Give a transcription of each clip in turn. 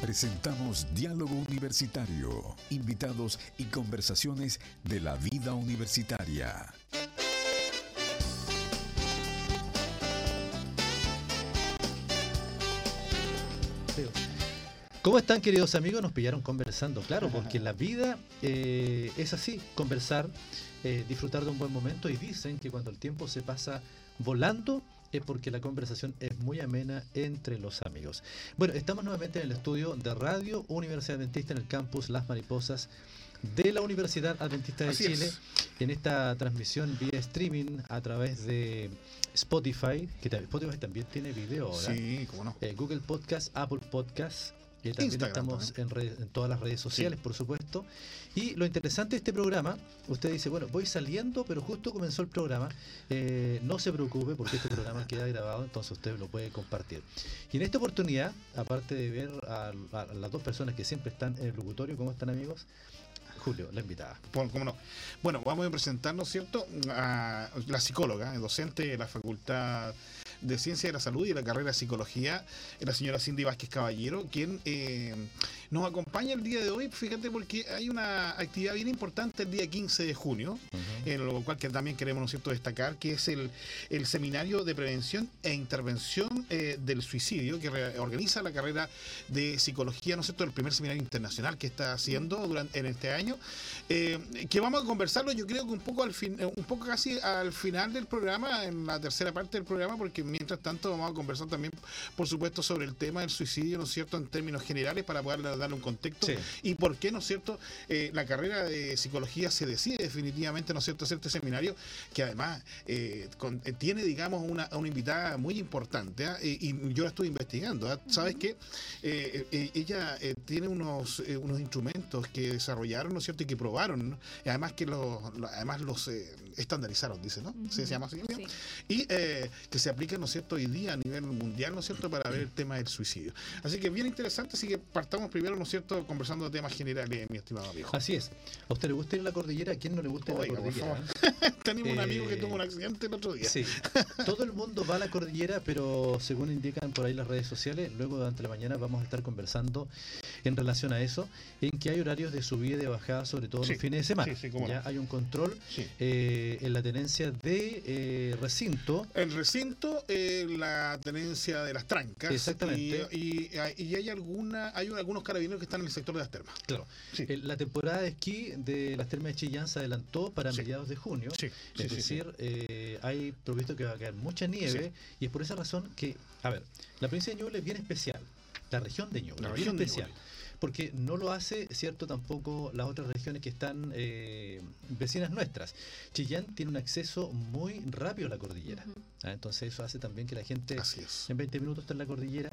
Presentamos Diálogo Universitario, invitados y conversaciones de la vida universitaria. ¿Cómo están queridos amigos? Nos pillaron conversando, claro, porque la vida eh, es así, conversar, eh, disfrutar de un buen momento y dicen que cuando el tiempo se pasa volando es porque la conversación es muy amena entre los amigos. Bueno, estamos nuevamente en el estudio de Radio Universidad Adventista en el campus Las Mariposas de la Universidad Adventista de Así Chile es. en esta transmisión vía streaming a través de Spotify, que Spotify también tiene video ahora. Sí, cómo no. Eh, Google Podcast, Apple Podcast. Y también Instagram estamos en, red- en todas las redes sociales, por supuesto. Y lo interesante de este programa, usted dice, bueno, voy saliendo, pero justo comenzó el programa. Eh, no se preocupe porque este programa queda grabado, entonces usted lo puede compartir. Y en esta oportunidad, aparte de ver a, a las dos personas que siempre están en el locutorio, ¿cómo están amigos? Julio, la invitada. Por- cómo no. Bueno, vamos a presentarnos, ¿cierto? A la psicóloga, docente de la Facultad de Ciencia de la Salud y de la carrera de Psicología, la señora Cindy Vázquez Caballero, quien eh, nos acompaña el día de hoy, fíjate, porque hay una actividad bien importante el día 15 de junio, en lo cual que también queremos, ¿no es cierto?, destacar, que es el, el Seminario de Prevención e Intervención eh, del Suicidio, que organiza la carrera de Psicología, ¿no es cierto?, el primer seminario internacional que está haciendo durante, en este año, eh, que vamos a conversarlo, yo creo que un poco al fin, eh, un poco casi al final del programa, en la tercera parte del programa, porque mientras tanto vamos a conversar también, por supuesto, sobre el tema del suicidio, ¿no es cierto?, en términos generales, para poder darle un contexto Sí. y por qué, ¿no es cierto?, eh, la carrera de psicología se decide definitivamente, ¿no es cierto?, hacer este seminario, que además eh, con- eh, tiene, digamos, una, una invitada muy importante, ¿ah? y, y yo la estuve investigando, ¿ah? ¿sabes qué? Eh, eh, ella eh, tiene unos, eh, unos instrumentos que desarrollaron, ¿no es cierto?, y que probaron, ¿no? y además que los, lo- además los eh, estandarizaron, dice, ¿no? ¿Se, se llama así? Sí. y eh, que se aplican, ¿no es cierto?, hoy día a nivel mundial, ¿no es cierto?, para ver el tema del suicidio. Así que bien interesante, así que partamos primero, ¿no es cierto?, conversando de temas generales, mi estimado amigo. Así es. ¿A usted le gusta ir a la cordillera? ¿A quién no le gusta ir a la cordillera? Tenemos un amigo que Eh, tuvo un accidente el otro día. Sí, todo el mundo va a la cordillera, pero según indican por ahí las redes sociales, luego durante la mañana vamos a estar conversando en relación a eso, en que hay horarios de subida y de bajada, sobre todo Sí, los fines de semana. sí, sí, cómo ya no. hay un control eh, en la tenencia de eh, recinto. El recinto, eh, la tenencia de las trancas. Exactamente. Y, y- y hay alguna, hay algunos carabineros que están en el sector de las termas. Claro, Sí. eh, la temporada de esquí de las termas de Chillán se adelantó para Sí. mediados de junio. Sí, sí, es sí, decir, eh, hay previsto que va a caer mucha nieve y es por esa razón que, a ver, la provincia de Ñuble es bien especial, la región de Ñuble es bien especial, porque no lo hace, cierto, tampoco las otras regiones que están eh, vecinas nuestras. Chillán tiene un acceso muy rápido a la cordillera, ¿ah? entonces eso hace también que la gente Así es. en 20 minutos está en la cordillera.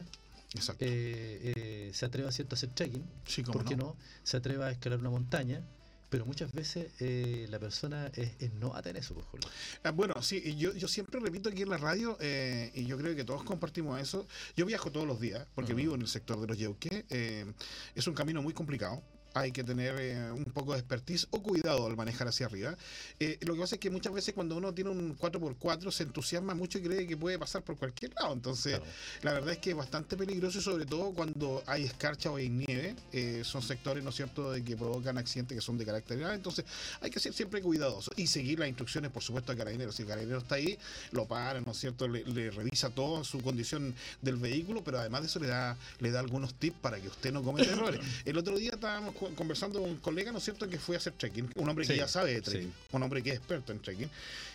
Eh, eh, se atreva cierto a hacer trekking, sí, ¿por qué no? Se atreva a escalar una montaña, pero muchas veces eh, la persona es, es novata en eso, pues. Ah, Bueno, sí, yo, yo siempre repito aquí en la radio, eh, y yo creo que todos compartimos eso. Yo viajo todos los días, porque vivo en el sector de los Yeuques. eh, es un camino muy complicado. Hay que tener eh, un poco de expertise o cuidado al manejar hacia arriba. Eh, lo que pasa es que muchas veces cuando uno tiene un 4x4 se entusiasma mucho y cree que puede pasar por cualquier lado. Entonces, Claro. la verdad es que es bastante peligroso y sobre todo cuando hay escarcha o hay nieve. eh, son sectores, ¿no es cierto?, de que provocan accidentes que son de carácter grave. Entonces, hay que ser siempre cuidadoso y seguir las instrucciones, por supuesto, de Carabineros. Si el Carabinero está ahí, lo para, ¿no es cierto?, le, le revisa toda su condición del vehículo, pero además de eso le da, le da algunos tips para que usted no cometa errores. El otro día estábamos conversando con un colega, ¿no es cierto?, que fue a hacer trekking, un hombre que Sí, ya sabe de trekking, sí. un hombre que es experto en trekking,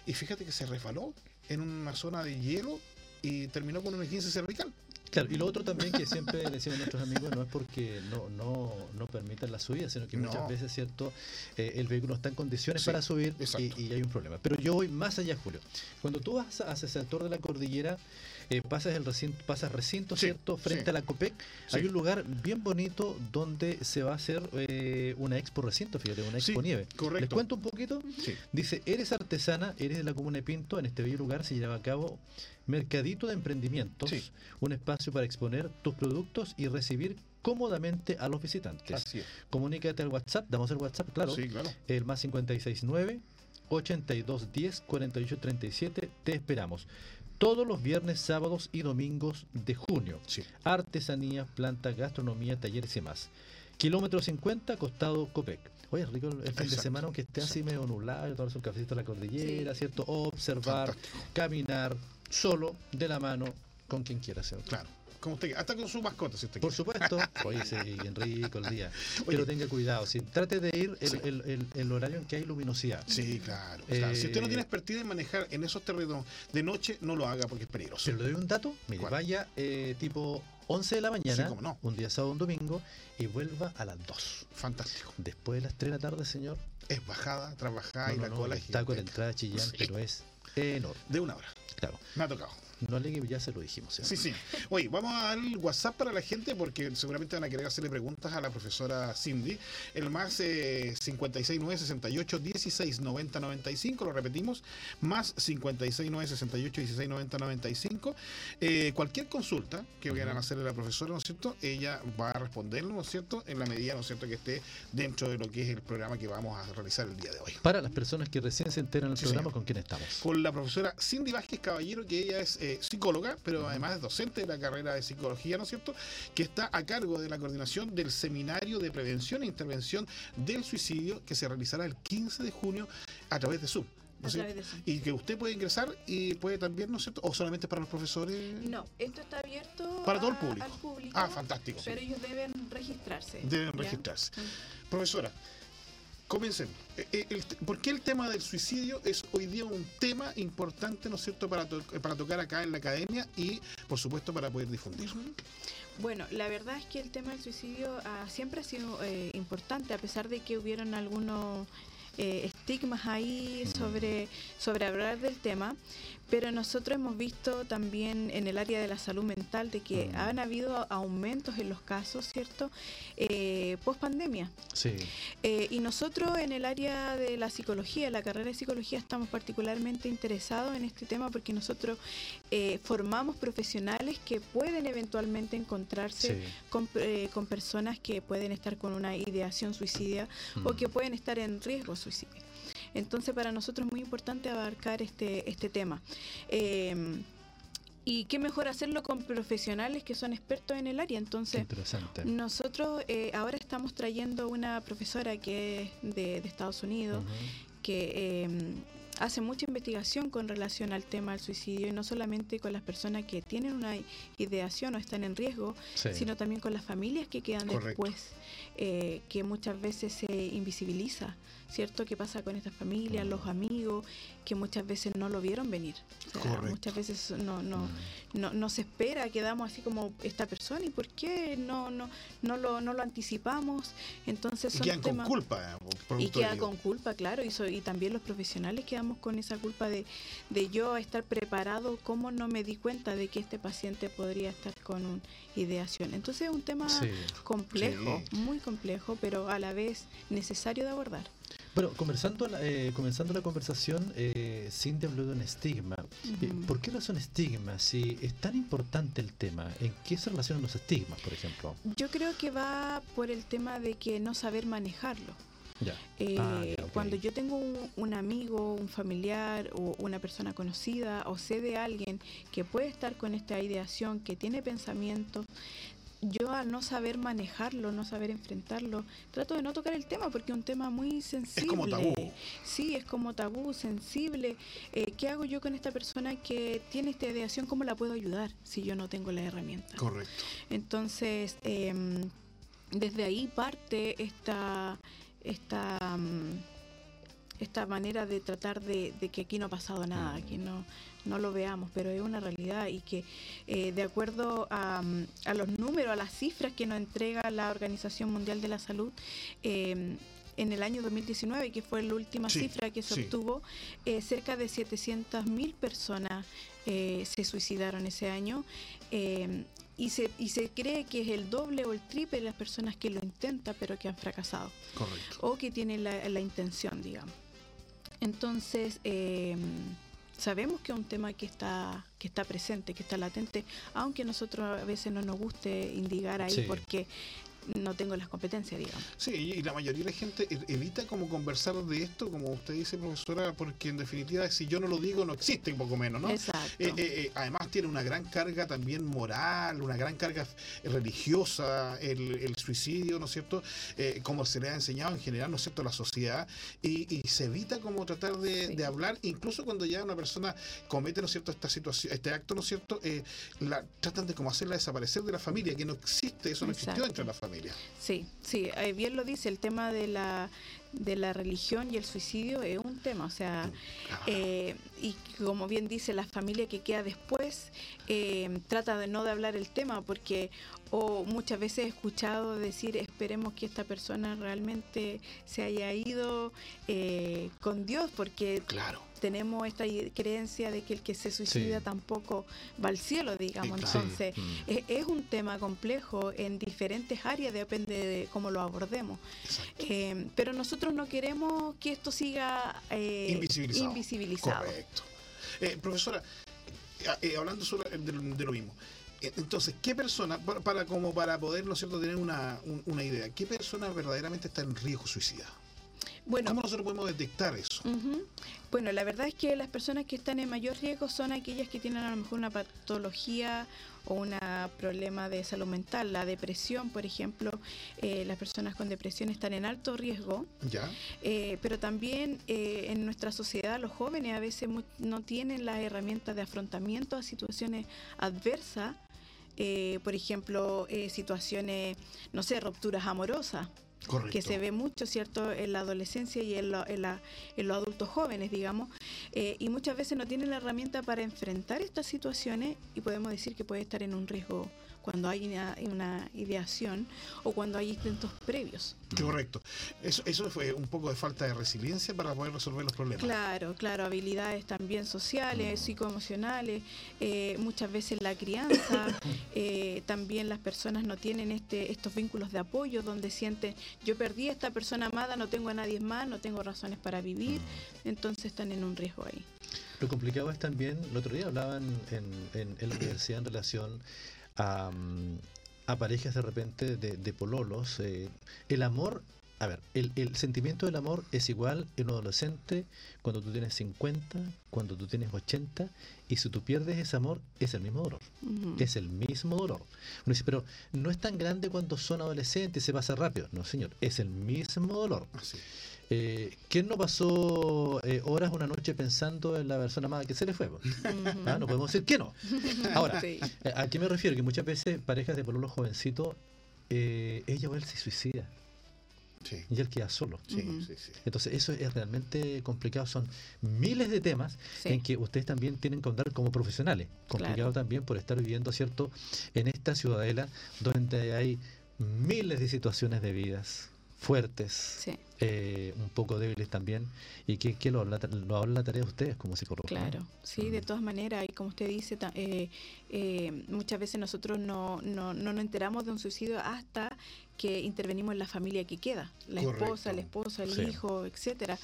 y fíjate que se resbaló en una zona de hielo y terminó con un 15 cervical. Claro, y lo otro también que siempre decimos nuestros amigos no es porque no, no, no permitan la subida, sino que No. muchas veces, ¿cierto? Eh, el vehículo está en condiciones Sí, para subir y, y hay un problema. Pero yo voy más allá, Julio. Cuando tú vas hacia el sector de la cordillera, eh, pasas el recinto, pasas recinto, Sí, ¿cierto? Frente sí. a la COPEC, Sí. hay un lugar bien bonito donde se va a hacer eh, una expo recinto, fíjate, una Sí, expo nieve. correcto. ¿Les cuento un poquito? Sí. Dice, eres artesana, eres de la comuna de Pinto, en este bello lugar se lleva a cabo Mercadito de Emprendimientos, Sí. un espacio para exponer tus productos y recibir cómodamente a los visitantes. Así es. Comunícate al WhatsApp, damos el WhatsApp, claro, Sí, claro. el más 569 8210 4837, te esperamos. Todos los viernes, sábados y domingos de junio. Sí. Artesanías, plantas, gastronomía, talleres y más. Kilómetro 50, costado Copec. Oye, rico el fin de semana, aunque esté así medio nublado, tomarse un cafecito a la cordillera, Sí. ¿cierto? Observar, Fantástico. caminar, solo, de la mano, con quien quiera, ¿cierto? Claro. Como usted. Hasta con su mascota, si usted Por quiere. supuesto. Oye, sí, rico el día. Oye. Pero tenga cuidado, trate de ir el, Sí. el- el- el horario en que hay luminosidad. Sí, claro. claro. Si usted no Eh, tiene expertise en manejar en esos terrenos de noche, no lo haga porque es peligroso. Pero le doy un dato, mire, ¿Cuál? vaya eh, tipo 11 de la mañana, Sí, no. un día sábado, un domingo, y vuelva a las 2. Fantástico. Después de las 3 de la tarde, señor, Es bajada, trabajada no, y no, la cola el taco de la entrada de Chillán, Sí. pero es enorme. De una hora. Claro, Me ha tocado. No alegue, ya se lo dijimos. ¿cierto? Sí, sí. Oye, vamos a dar el WhatsApp para la gente porque seguramente van a querer hacerle preguntas a la profesora Cindy. El más eh, 569 68 16 90 95, lo repetimos, más 569 68 16 90 95. Eh, cualquier consulta que quieran hacerle a la profesora, ¿no es cierto? Ella va a responderlo, ¿no es cierto? En la medida, ¿no es cierto?, que esté dentro de lo que es el programa que vamos a realizar el día de hoy. Para las personas que recién se enteran del Sí, programa, señor. ¿con quién estamos? con la profesora Cindy Vázquez Caballero, que ella es eh, psicóloga, pero además es docente de la carrera de psicología, ¿no es cierto? Que está a cargo de la coordinación del seminario de prevención e intervención del suicidio que se realizará el 15 de junio a través de Zoom. ¿no. Y que usted puede ingresar y puede también, ¿no es cierto? O solamente para los profesores. No, esto está abierto Para todo el público. al público. Ah, fantástico. Pero ellos deben registrarse. Deben ¿ya? registrarse. Mm. Profesora, comencemos. Eh, eh, ¿Por qué el tema del suicidio es hoy día un tema importante, ¿no es cierto?, para, to- para tocar acá en la academia y, por supuesto, para poder difundir. Ujú. Bueno, la verdad es que el tema del suicidio siempre ha sido eh, importante, a pesar de que hubieron algunos eh, estigmas ahí sobre, sobre hablar del tema, pero nosotros hemos visto también en el área de la salud mental de que Mm. han habido aumentos en los casos, ¿cierto? Eh, post pandemia. Sí. Eh, y nosotros en el área de la psicología, la carrera de psicología, estamos particularmente interesados en este tema porque nosotros eh, formamos profesionales que pueden eventualmente encontrarse Sí. con, eh, con personas que pueden estar con una ideación suicidia o que pueden estar en riesgo suicidio. Entonces para nosotros es muy importante abarcar este, este tema. Eh, y qué mejor hacerlo con profesionales que son expertos en el área. Entonces, nosotros eh, ahora estamos trayendo una profesora que es de, de Estados Unidos, que eh, hace mucha investigación con relación al tema del suicidio y no solamente con las personas que tienen una ideación o están en riesgo, Sí. sino también con las familias que quedan Correcto. después, eh, que muchas veces se invisibiliza, ¿cierto? ¿Qué pasa con estas familias, los amigos, que muchas veces no lo vieron venir? O sea, muchas veces no, no, Mm. no, no se espera, quedamos así como esta persona y por qué no, no, no, lo, no lo anticipamos. Entonces Y son quedan con temas- culpa. eh, y queda con culpa, claro, y, so- y también los profesionales quedamos con esa culpa de, de yo estar preparado, cómo no me di cuenta de que este paciente podría estar con una ideación. Entonces es un tema Sí. complejo, Sí. muy complejo, pero a la vez necesario de abordar. Bueno, conversando la, eh, comenzando la conversación, eh, Cindy habló de un estigma. Eh. ¿Por qué razón estigma? Si es tan importante el tema, ¿en qué se relacionan los estigmas, por ejemplo? Yo creo que va por el tema de que no saber manejarlo. Ya. Eh, Ah, ya. Cuando yo tengo un, un amigo, un familiar o una persona conocida o sé de alguien que puede estar con esta ideación, que tiene pensamientos, yo al no saber manejarlo, no saber enfrentarlo, trato de no tocar el tema porque es un tema muy sensible. como tabú. Sí, es como tabú, sensible. Eh, ¿Qué hago yo con esta persona que tiene esta ideación? ¿Cómo la puedo ayudar si yo no tengo la herramienta? Correcto. Entonces, em, desde ahí parte esta, esta, mm, esta manera de tratar de, de que aquí no ha pasado nada, que no, no lo veamos, pero es una realidad y que eh, de acuerdo a, a los números, a las cifras que nos entrega la Organización Mundial de la Salud, em, en el año 2019, que fue la última Sí, cifra que se sí. obtuvo, eh, cerca de 700.000 personas eh, se suicidaron ese año. eh, y se, y se cree que es el doble o el triple de las personas que lo intentan pero que han fracasado Correcto. o que tienen la, la intención, digamos. Entonces, eh, sabemos que es un tema que está, que está presente, que está latente, aunque a nosotros a veces no nos guste indicar ahí Sí. porque no tengo las competencias, digamos. Sí, y la mayoría de la gente e- evita como conversar de esto, como usted dice, profesora, porque en definitiva si yo no lo digo no existe, un poco menos, ¿no? Exacto. Eh, eh, eh, además tiene una gran carga también moral, una gran carga religiosa, el, el suicidio, ¿no es cierto? Eh, como se le ha enseñado en general, ¿no es cierto?, a la sociedad, y, y se evita como tratar de, Sí. de hablar, incluso cuando ya una persona comete, ¿no es cierto?, esta situación, este acto, ¿no es cierto?, la, tratan de como hacerla desaparecer de la familia, que no existe, eso no existió Exacto. dentro de la familia. Sí, sí, eh, bien lo dice, el tema de la, de la religión y el suicidio es un tema, o sea, Ah, eh, y como bien dice, la familia que queda después eh, trata de no de hablar el tema porque o muchas veces he escuchado decir esperemos que esta persona realmente se haya ido eh, con Dios porque claro. Tenemos esta creencia de que el que se suicida Sí. tampoco va al cielo, digamos. claro. Entonces. Mm. es, es un tema complejo en diferentes áreas, depende de cómo lo abordemos. Eh, pero nosotros no queremos que esto siga eh, Invisibilizado. invisibilizado. Correcto. Eh, profesora, hablando sobre de, lo- de lo mismo. Entonces, ¿qué persona, para, como para poder, ¿no cierto?, tener una, un- una idea, ¿qué persona verdaderamente está en riesgo suicida? Bueno, ¿Cómo nosotros podemos detectar eso? Bueno, la verdad es que las personas que están en mayor riesgo son aquellas que tienen a lo mejor una patología o un problema de salud mental. La depresión, por ejemplo, eh, las personas con depresión están en alto riesgo, ¿Ya? eh, pero también eh, en nuestra sociedad los jóvenes a veces no tienen las herramientas de afrontamiento a situaciones adversas. por ejemplo, situaciones, no sé, rupturas amorosas Que se ve mucho, ¿cierto?, en la adolescencia y en, lo- en la- en los adultos jóvenes, digamos, eh, y muchas veces no tienen la herramienta para enfrentar estas situaciones y podemos decir que puede estar en un riesgo cuando hay una, una ideación o cuando hay intentos previos. Correcto. Eso, eso fue un poco de falta de resiliencia para poder resolver los problemas. Claro, claro, habilidades también sociales, psicoemocionales, eh, muchas veces la crianza, eh, también las personas no tienen este, estos vínculos de apoyo donde sienten, yo perdí a esta persona amada, no tengo a nadie más, no tengo razones para vivir, entonces están en un riesgo ahí. Lo complicado es también, el otro día hablaban en, en- en la universidad en relación a, a parejas de repente de, de pololos. eh, el amor, a ver, el, el sentimiento del amor es igual en un adolescente cuando tú tienes 50, cuando tú tienes 80, y si tú pierdes ese amor, es el mismo dolor. Es el mismo dolor. Uno dice, pero no es tan grande cuando son adolescentes, se pasa rápido. No, señor, es el mismo dolor. Así. Eh, ¿Quién no pasó eh, horas una noche pensando en la persona amada que se le fue? Ah, No podemos decir que no. Ahora, Sí. eh, ¿a qué me refiero? Que muchas veces parejas de pololos jovencitos, eh, ella o él se suicida Sí, y él queda solo. sí, sí, sí. Entonces eso es realmente complicado. Son miles de temas Sí. en que ustedes también tienen que andar como profesionales. Complicado Claro. también por estar viviendo, ¿cierto?, en esta ciudadela donde hay miles de situaciones de vidas fuertes, Sí. Eh, un poco débiles también, y que, que lo, habla, lo habla la tarea de ustedes como psicólogos. ¿no? Claro, sí, de Mm. todas maneras, y como usted dice, eh, eh, muchas veces nosotros no, no, no nos enteramos de un suicidio hasta que intervenimos en la familia que queda, la Correcto. esposa, el esposo, el Sí. hijo, etcétera.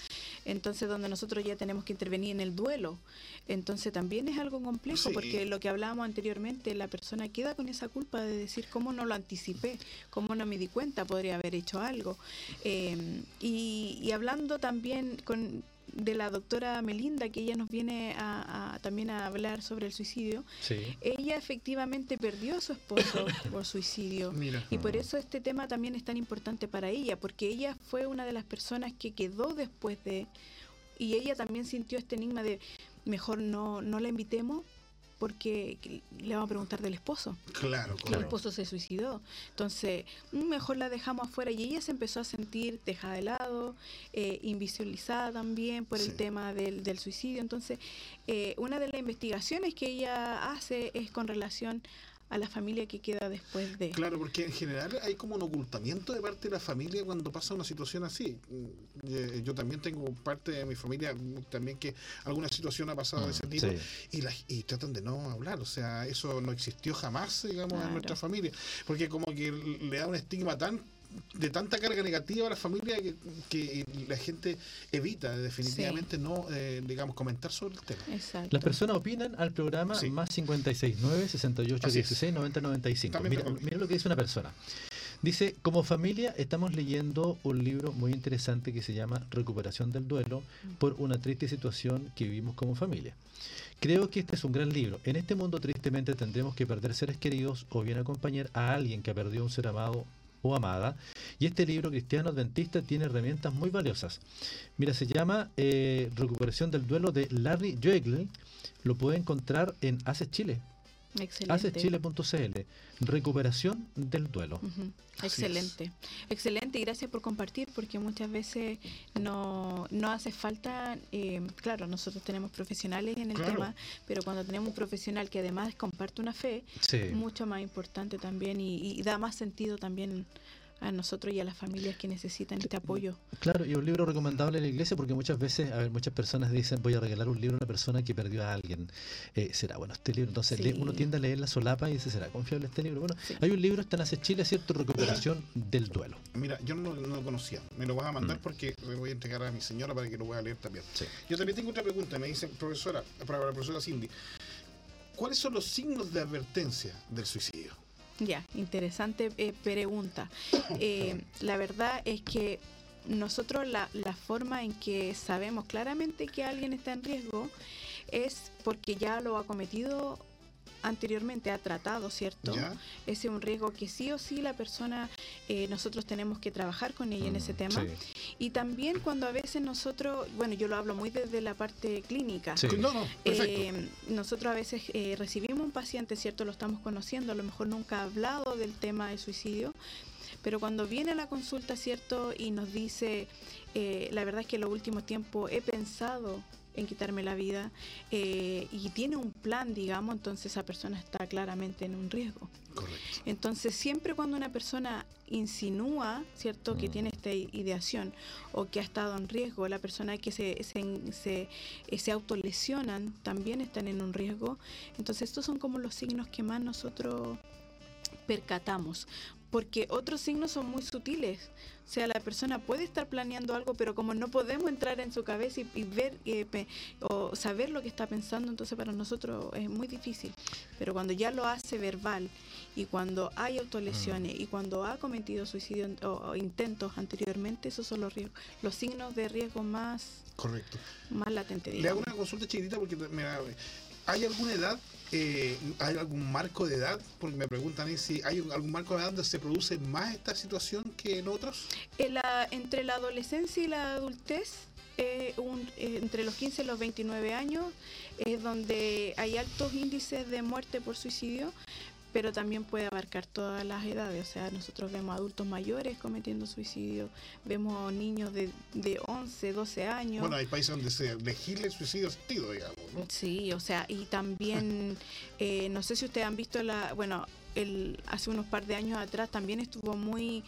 Entonces, donde nosotros ya tenemos que intervenir en el duelo. Entonces, también es algo complejo, Sí. porque lo que hablábamos anteriormente, la persona queda con esa culpa de decir cómo no lo anticipé, cómo no me di cuenta, podría haber hecho algo. Eh, y, y hablando también con de la doctora Melinda, que ella nos viene a, a- también a hablar sobre el suicidio, Sí. ella efectivamente perdió a su esposo por suicidio. Mira. Y por eso este tema también es tan importante para ella, porque ella fue una de las personas que quedó después de... Y ella también sintió este enigma de, mejor no, no la invitemos porque le vamos a preguntar del esposo. Claro, Que el claro. esposo se suicidó. Entonces, mm, mejor la dejamos afuera. Y ella se empezó a sentir dejada de lado, eh, invisibilizada también por Sí. el tema del, del suicidio. Entonces, eh, una de las investigaciones que ella hace es con relación a la familia que queda después de... Claro, porque en general hay como un ocultamiento de parte de la familia cuando pasa una situación así. Mm, eh, Yo también tengo parte de mi familia mm, también que alguna situación ha pasado de ese tipo Sí. y, la- y tratan de no hablar. O sea, eso no existió jamás, digamos, en nuestra familia. Porque como que le da un estigma tan de tanta carga negativa a la familia que, que la gente evita definitivamente no, eh, digamos, comentar sobre el tema. Exacto. Las personas opinan al programa Sí. más 569 68 Así es. 16 90 95. También Mira, mira lo que dice una persona. Dice, como familia estamos leyendo un libro muy interesante que se llama Recuperación del duelo por una triste situación que vivimos como familia. Creo que este es un gran libro. En este mundo tristemente tendremos que perder seres queridos o bien acompañar a alguien que ha perdido un ser amado o amada. Y este libro cristiano adventista tiene herramientas muy valiosas. Mira, se llama eh, Recuperación del Duelo de Larry Joegle. Lo puede encontrar en ACES Chile. Excelente. ACESchile.cl. Recuperación del duelo. Excelente, excelente y gracias por compartir porque muchas veces no, no hace falta, eh, claro, nosotros tenemos profesionales en el Claro. tema, pero cuando tenemos un profesional que además comparte una fe, Sí. mucho más importante también y, y da más sentido también a nosotros y a las familias que necesitan este apoyo. Claro, y un libro recomendable en la iglesia porque muchas veces, a ver, muchas personas dicen voy a regalar un libro a una persona que perdió a alguien. Eh, ¿Será bueno este libro? Entonces Sí. lee- uno tiende a leer la solapa y dice, ¿será confiable este libro? Bueno, Sí. hay un libro, está en Hace Chile, ¿cierto? Recuperación del duelo. Mira, yo no, no lo conocía. Me lo vas a mandar Mm. porque le voy a entregar a mi señora para que lo pueda leer también. Sí. Yo también tengo otra pregunta. Me dice, profesora, para la profesora Cindy, ¿cuáles son los signos de advertencia del suicidio? Ya, interesante eh, pregunta. Eh, la verdad es que nosotros la, la forma en que sabemos claramente que alguien está en riesgo es porque ya lo ha cometido anteriormente, ha tratado, ¿cierto? ¿Ya? Ese es un riesgo que sí o sí la persona, eh, nosotros tenemos que trabajar con ella en ese Mm, tema. sí. Y también cuando a veces nosotros, bueno, yo lo hablo muy desde la parte clínica. Sí. No, no, perfecto. Eh, nosotros a veces eh, recibimos un paciente, ¿cierto? Lo estamos conociendo, a lo mejor nunca ha hablado del tema del suicidio, pero cuando viene a la consulta, ¿cierto? Y nos dice, eh, la verdad es que en los últimos tiempos he pensado en quitarme la vida eh, y tiene un plan, digamos, entonces esa persona está claramente en un riesgo. Correcto. Entonces, siempre cuando una persona insinúa, ¿cierto?, que Mm. tiene esta ideación o que ha estado en riesgo, la persona que se, se, se, eh, se autolesionan también están en un riesgo. Entonces, estos son como los signos que más nosotros percatamos. Porque otros signos son muy sutiles. O sea, la persona puede estar planeando algo, pero como no podemos entrar en su cabeza y, y ver eh, pe- o saber lo que está pensando, entonces para nosotros es muy difícil. Pero cuando ya lo hace verbal y cuando hay autolesiones y cuando ha cometido suicidio o, o intentos anteriormente, esos son los riesgos, los signos de riesgo más, Correcto. más latentes. Le hago una consulta chiquitita porque mira, ¿hay alguna edad? Eh, ¿Hay algún marco de edad? Porque me preguntan ahí si hay algún marco de edad donde se produce más esta situación que en otros. La- entre la adolescencia y la adultez, eh, eh, entre los 15 y los 29 años, es donde hay altos índices de muerte por suicidio, pero también puede abarcar todas las edades. O sea, nosotros vemos adultos mayores cometiendo suicidio, vemos niños de, de 11, 12 años. Bueno, hay países donde se legisla el suicidio asistido, digamos. ¿no? Sí, o sea, y también, eh, no sé si ustedes han visto la, bueno, el, hace unos par de años atrás también estuvo muy,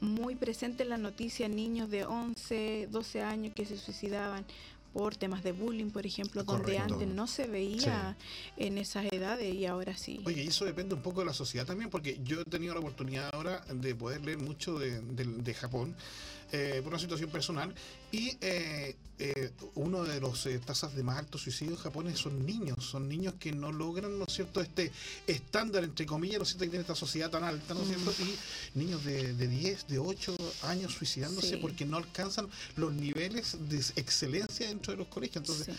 muy presente en la noticia niños de 11, 12 años que se suicidaban por temas de bullying, por ejemplo, donde antes no se veía en esas edades y ahora sí. Oye, y eso depende un poco de la sociedad también, porque yo he tenido la oportunidad ahora de poder leer mucho de, de- de Japón eh, por una situación personal y eh, eh, uno de los eh, tasas de más alto suicidio en Japón son niños, son niños que no logran, ¿no es cierto?, este estándar, entre comillas, ¿no es cierto?, que tiene esta sociedad tan alta, ¿no es cierto?, y niños de, de 10, de 8 años suicidándose Sí. porque no alcanzan los niveles de excelencia dentro de los colegios. Entonces,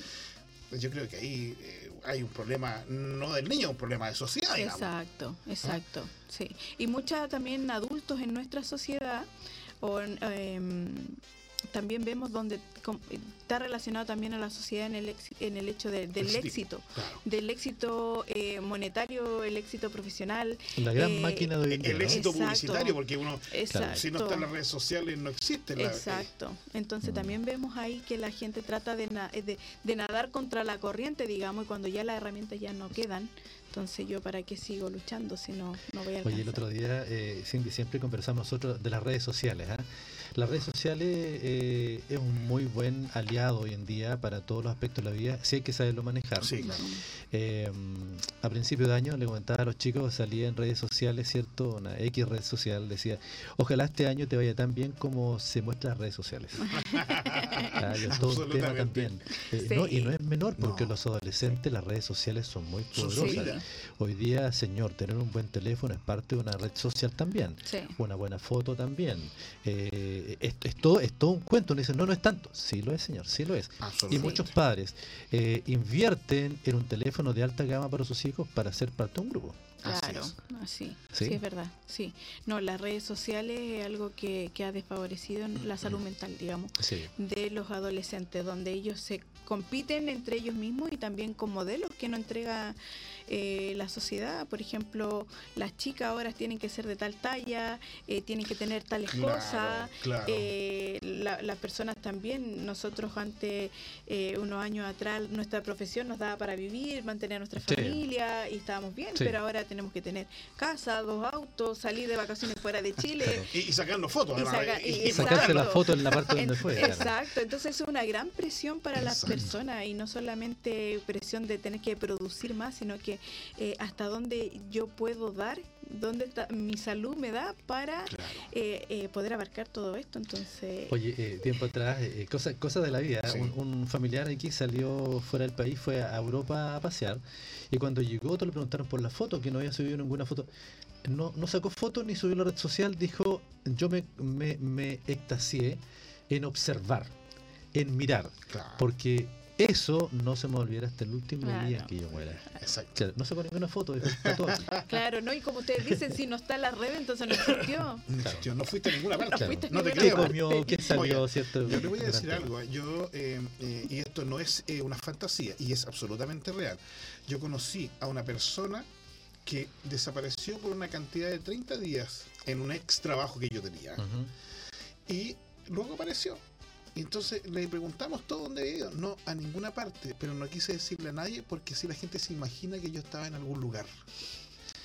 Sí. yo creo que ahí eh, hay un problema, no del niño, un problema de sociedad, digamos. Exacto, exacto, sí. Y muchas también adultos en nuestra sociedad, o en, em, también vemos donde está relacionado también a la sociedad en el, ex- en el hecho de- del éxito, Claro. del éxito eh, monetario, el éxito profesional. La gran Eh, máquina de El ¿no? éxito Exacto. publicitario, porque uno, Exacto. si no está en las redes sociales, no existe. La, Exacto. Entonces Mm. también vemos ahí que la gente trata de, na- de, de nadar contra la corriente, digamos, y cuando ya las herramientas ya no quedan, entonces yo para qué sigo luchando si no, no voy a alcanzar. Oye, el otro día, eh, Cindy, siempre conversamos nosotros de las redes sociales. ¿ah? Las redes sociales eh, es un muy buen aliado hoy en día para todos los aspectos de la vida, si hay que saberlo manejar. Sí, claro. Eh, a principio de año le comentaba a los chicos, salía en redes sociales, ¿cierto? Una X red social, decía, ojalá este año te vaya tan bien como se muestra en las redes sociales. Ah, todo un tema también. Eh, Sí. no, y no es menor porque No. los adolescentes, las redes sociales son muy poderosas. Hoy día, señor, tener un buen teléfono es parte de una red social también. Sí. Una buena foto también. Eh, es, es todo, es todo un cuento. Uno dice, no, no es tanto. Sí lo es, señor, sí lo es. Y Absolutamente. muchos padres eh, invierten en un teléfono de alta gama para sus hijos para ser parte de un grupo. Así Claro, es. así. ¿Sí? Sí, es verdad. Sí. No, las redes sociales es algo que, que ha desfavorecido la salud mental, digamos, Sí. de los adolescentes, donde ellos se compiten entre ellos mismos y también con modelos que no entrega eh, la sociedad. Por ejemplo, las chicas ahora tienen que ser de tal talla, eh, tienen que tener tales Claro, cosas. claro. Eh, la- las personas también, nosotros antes, eh, unos años atrás, nuestra profesión nos daba para vivir, mantener nuestra Sí. familia y estábamos bien, Sí. pero ahora tenemos que tener casa, dos autos, salir de vacaciones fuera de Chile. Claro. Y, y sacarnos fotos, Y además, saca- y- y Exacto. Sacarse la mostrarlo. foto en la parte donde fue. claro. Exacto, entonces es una gran presión para las personas y no solamente presión de tener que producir más, sino que eh, hasta dónde yo puedo dar, dónde está- mi salud me da para Claro. eh, eh, poder abarcar todo esto. Entonces, Oye, eh, tiempo atrás, eh, cosas cosa de la vida. Sí. Un, un familiar aquí salió fuera del país, fue a Europa a pasear. Y cuando llegó, todos le preguntaron por la foto, que no había subido ninguna foto. No, no sacó foto ni subió a la red social. Dijo: Yo me, me, me extasié en observar, en mirar. Claro. Porque eso no se me olvidará hasta el último día Claro. que yo muera. Exacto. Claro, no sacó ninguna foto, está todo claro, ¿no? Y como ustedes dicen, si no está en la red, entonces no existió. No existió, no fuiste a ninguna parte. Claro. fuiste a No te ¿Qué comió? ¿Qué salió? Oye, ¿Cierto? Yo le voy a decir Durante- algo, ¿eh? yo, eh, eh, y esto no es eh, una fantasía, y es absolutamente real. Yo conocí a una persona que desapareció por una cantidad de 30 días en un ex trabajo que yo tenía, y luego apareció. Y entonces le preguntamos todo dónde había ido. No, a ninguna parte, pero no quise decirle a nadie porque si la gente se imagina que yo estaba en algún lugar.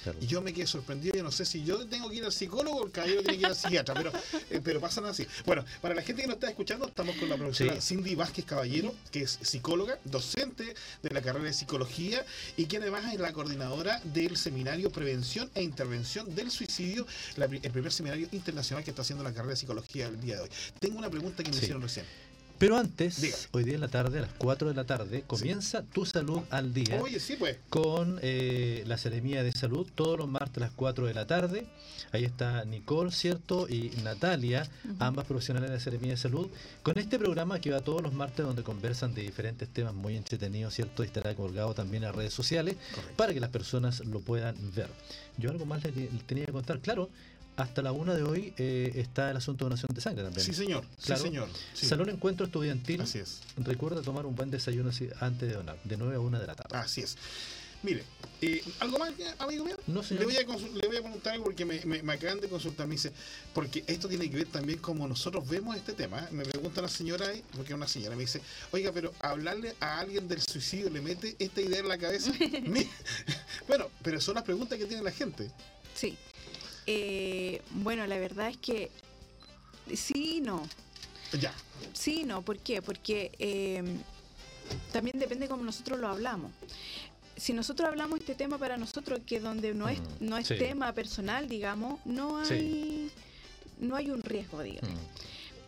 Claro. Y yo me quedé sorprendido, yo no sé si yo tengo que ir al psicólogo o el caballero tiene que ir al psiquiatra, pero, eh, pero pasan así. Bueno, para la gente que nos está escuchando, estamos con la profesora Sí. Cindy Vázquez Caballero, que es psicóloga, docente de la carrera de psicología y que además es la coordinadora del seminario Prevención e Intervención del Suicidio, la el primer seminario internacional que está haciendo la carrera de psicología el día de hoy. Tengo una pregunta que me Sí. hicieron recién. Pero antes, hoy día en la tarde, a las 4 de la tarde, comienza Tu Salud al Día Oye, sí, pues. con eh, la Seremía de Salud todos los martes a las 4 de la tarde. Ahí está Nicole, ¿cierto? Y Natalia, ambas profesionales de la Seremía de Salud, con este programa que va todos los martes donde conversan de diferentes temas muy entretenidos, ¿cierto? Y estará colgado también en las redes sociales Correcto. para que las personas lo puedan ver. Yo algo más le tenía que contar. Claro, hasta la una de hoy eh, está el asunto de donación de sangre también. Sí, señor. Claro. Sí, señor. Sí. Salón Encuentro Estudiantil. Así es. Recuerda tomar un buen desayuno antes de donar, de 9 a 1 de la tarde. Así es. Mire, eh, ¿algo más, amigo mío? No, señor. Le voy, a le voy a preguntar algo porque me, me- me acaban de consultar. Me dice, porque esto tiene que ver también como nosotros vemos este tema. ¿eh? Me pregunta una señora ahí, porque es una señora, me dice, oiga, pero hablarle a alguien del suicidio le mete esta idea en la cabeza. Bueno, pero son las preguntas que tiene la gente. Sí. Eh, bueno, la verdad es que sí y no. Ya, Sí y no. ¿Por qué? Porque eh, también depende cómo nosotros lo hablamos. Si nosotros hablamos este tema para nosotros, que donde no es, Mm, no es sí. tema personal, digamos, no Sí. hay, no hay un riesgo, digamos. Mm.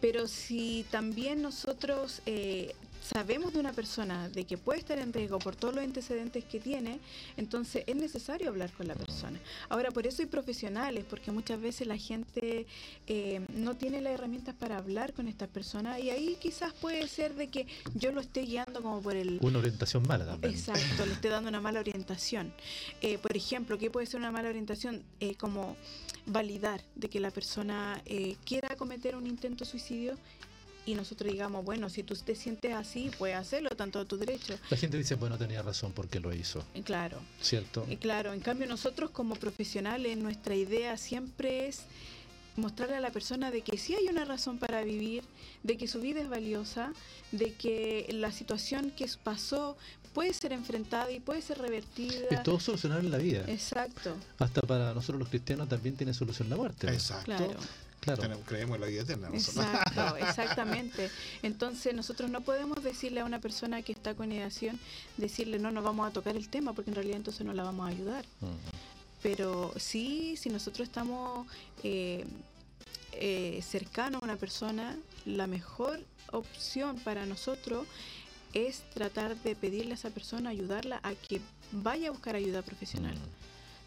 Pero si también nosotros eh, sabemos de una persona de que puede estar en riesgo por todos los antecedentes que tiene, entonces es necesario hablar con la persona. Ahora, por eso hay profesionales, porque muchas veces la gente eh, no tiene las herramientas para hablar con estas personas y ahí quizás puede ser de que yo lo esté guiando como por el... Una orientación mala también. Exacto, le esté dando una mala orientación. Eh, por ejemplo, ¿qué puede ser una mala orientación? Eh, como validar de que la persona eh, quiera cometer un intento suicidio y nosotros digamos, bueno, si tú te sientes así, puedes hacerlo, tanto a tu derecho. La gente dice, bueno, tenía razón porque lo hizo, Y claro, ¿cierto? y claro, en cambio nosotros como profesionales, nuestra idea siempre es mostrarle a la persona de que sí hay una razón para vivir, de que su vida es valiosa, de que la situación que pasó puede ser enfrentada y puede ser revertida. Es todo solucionar en la vida. Exacto, Hasta para nosotros los cristianos también tiene solución la muerte. ¿no? exacto. claro. Claro. Tenemos- creemos en la vida eterna nosotros. Exacto, exactamente. Entonces nosotros no podemos decirle a una persona que está con ideación, decirle no, no vamos a tocar el tema, porque en realidad entonces no la vamos a ayudar. Pero sí, si nosotros estamos eh, eh, cercano a una persona, la mejor opción para nosotros es tratar de pedirle a esa persona, ayudarla a que vaya a buscar ayuda profesional.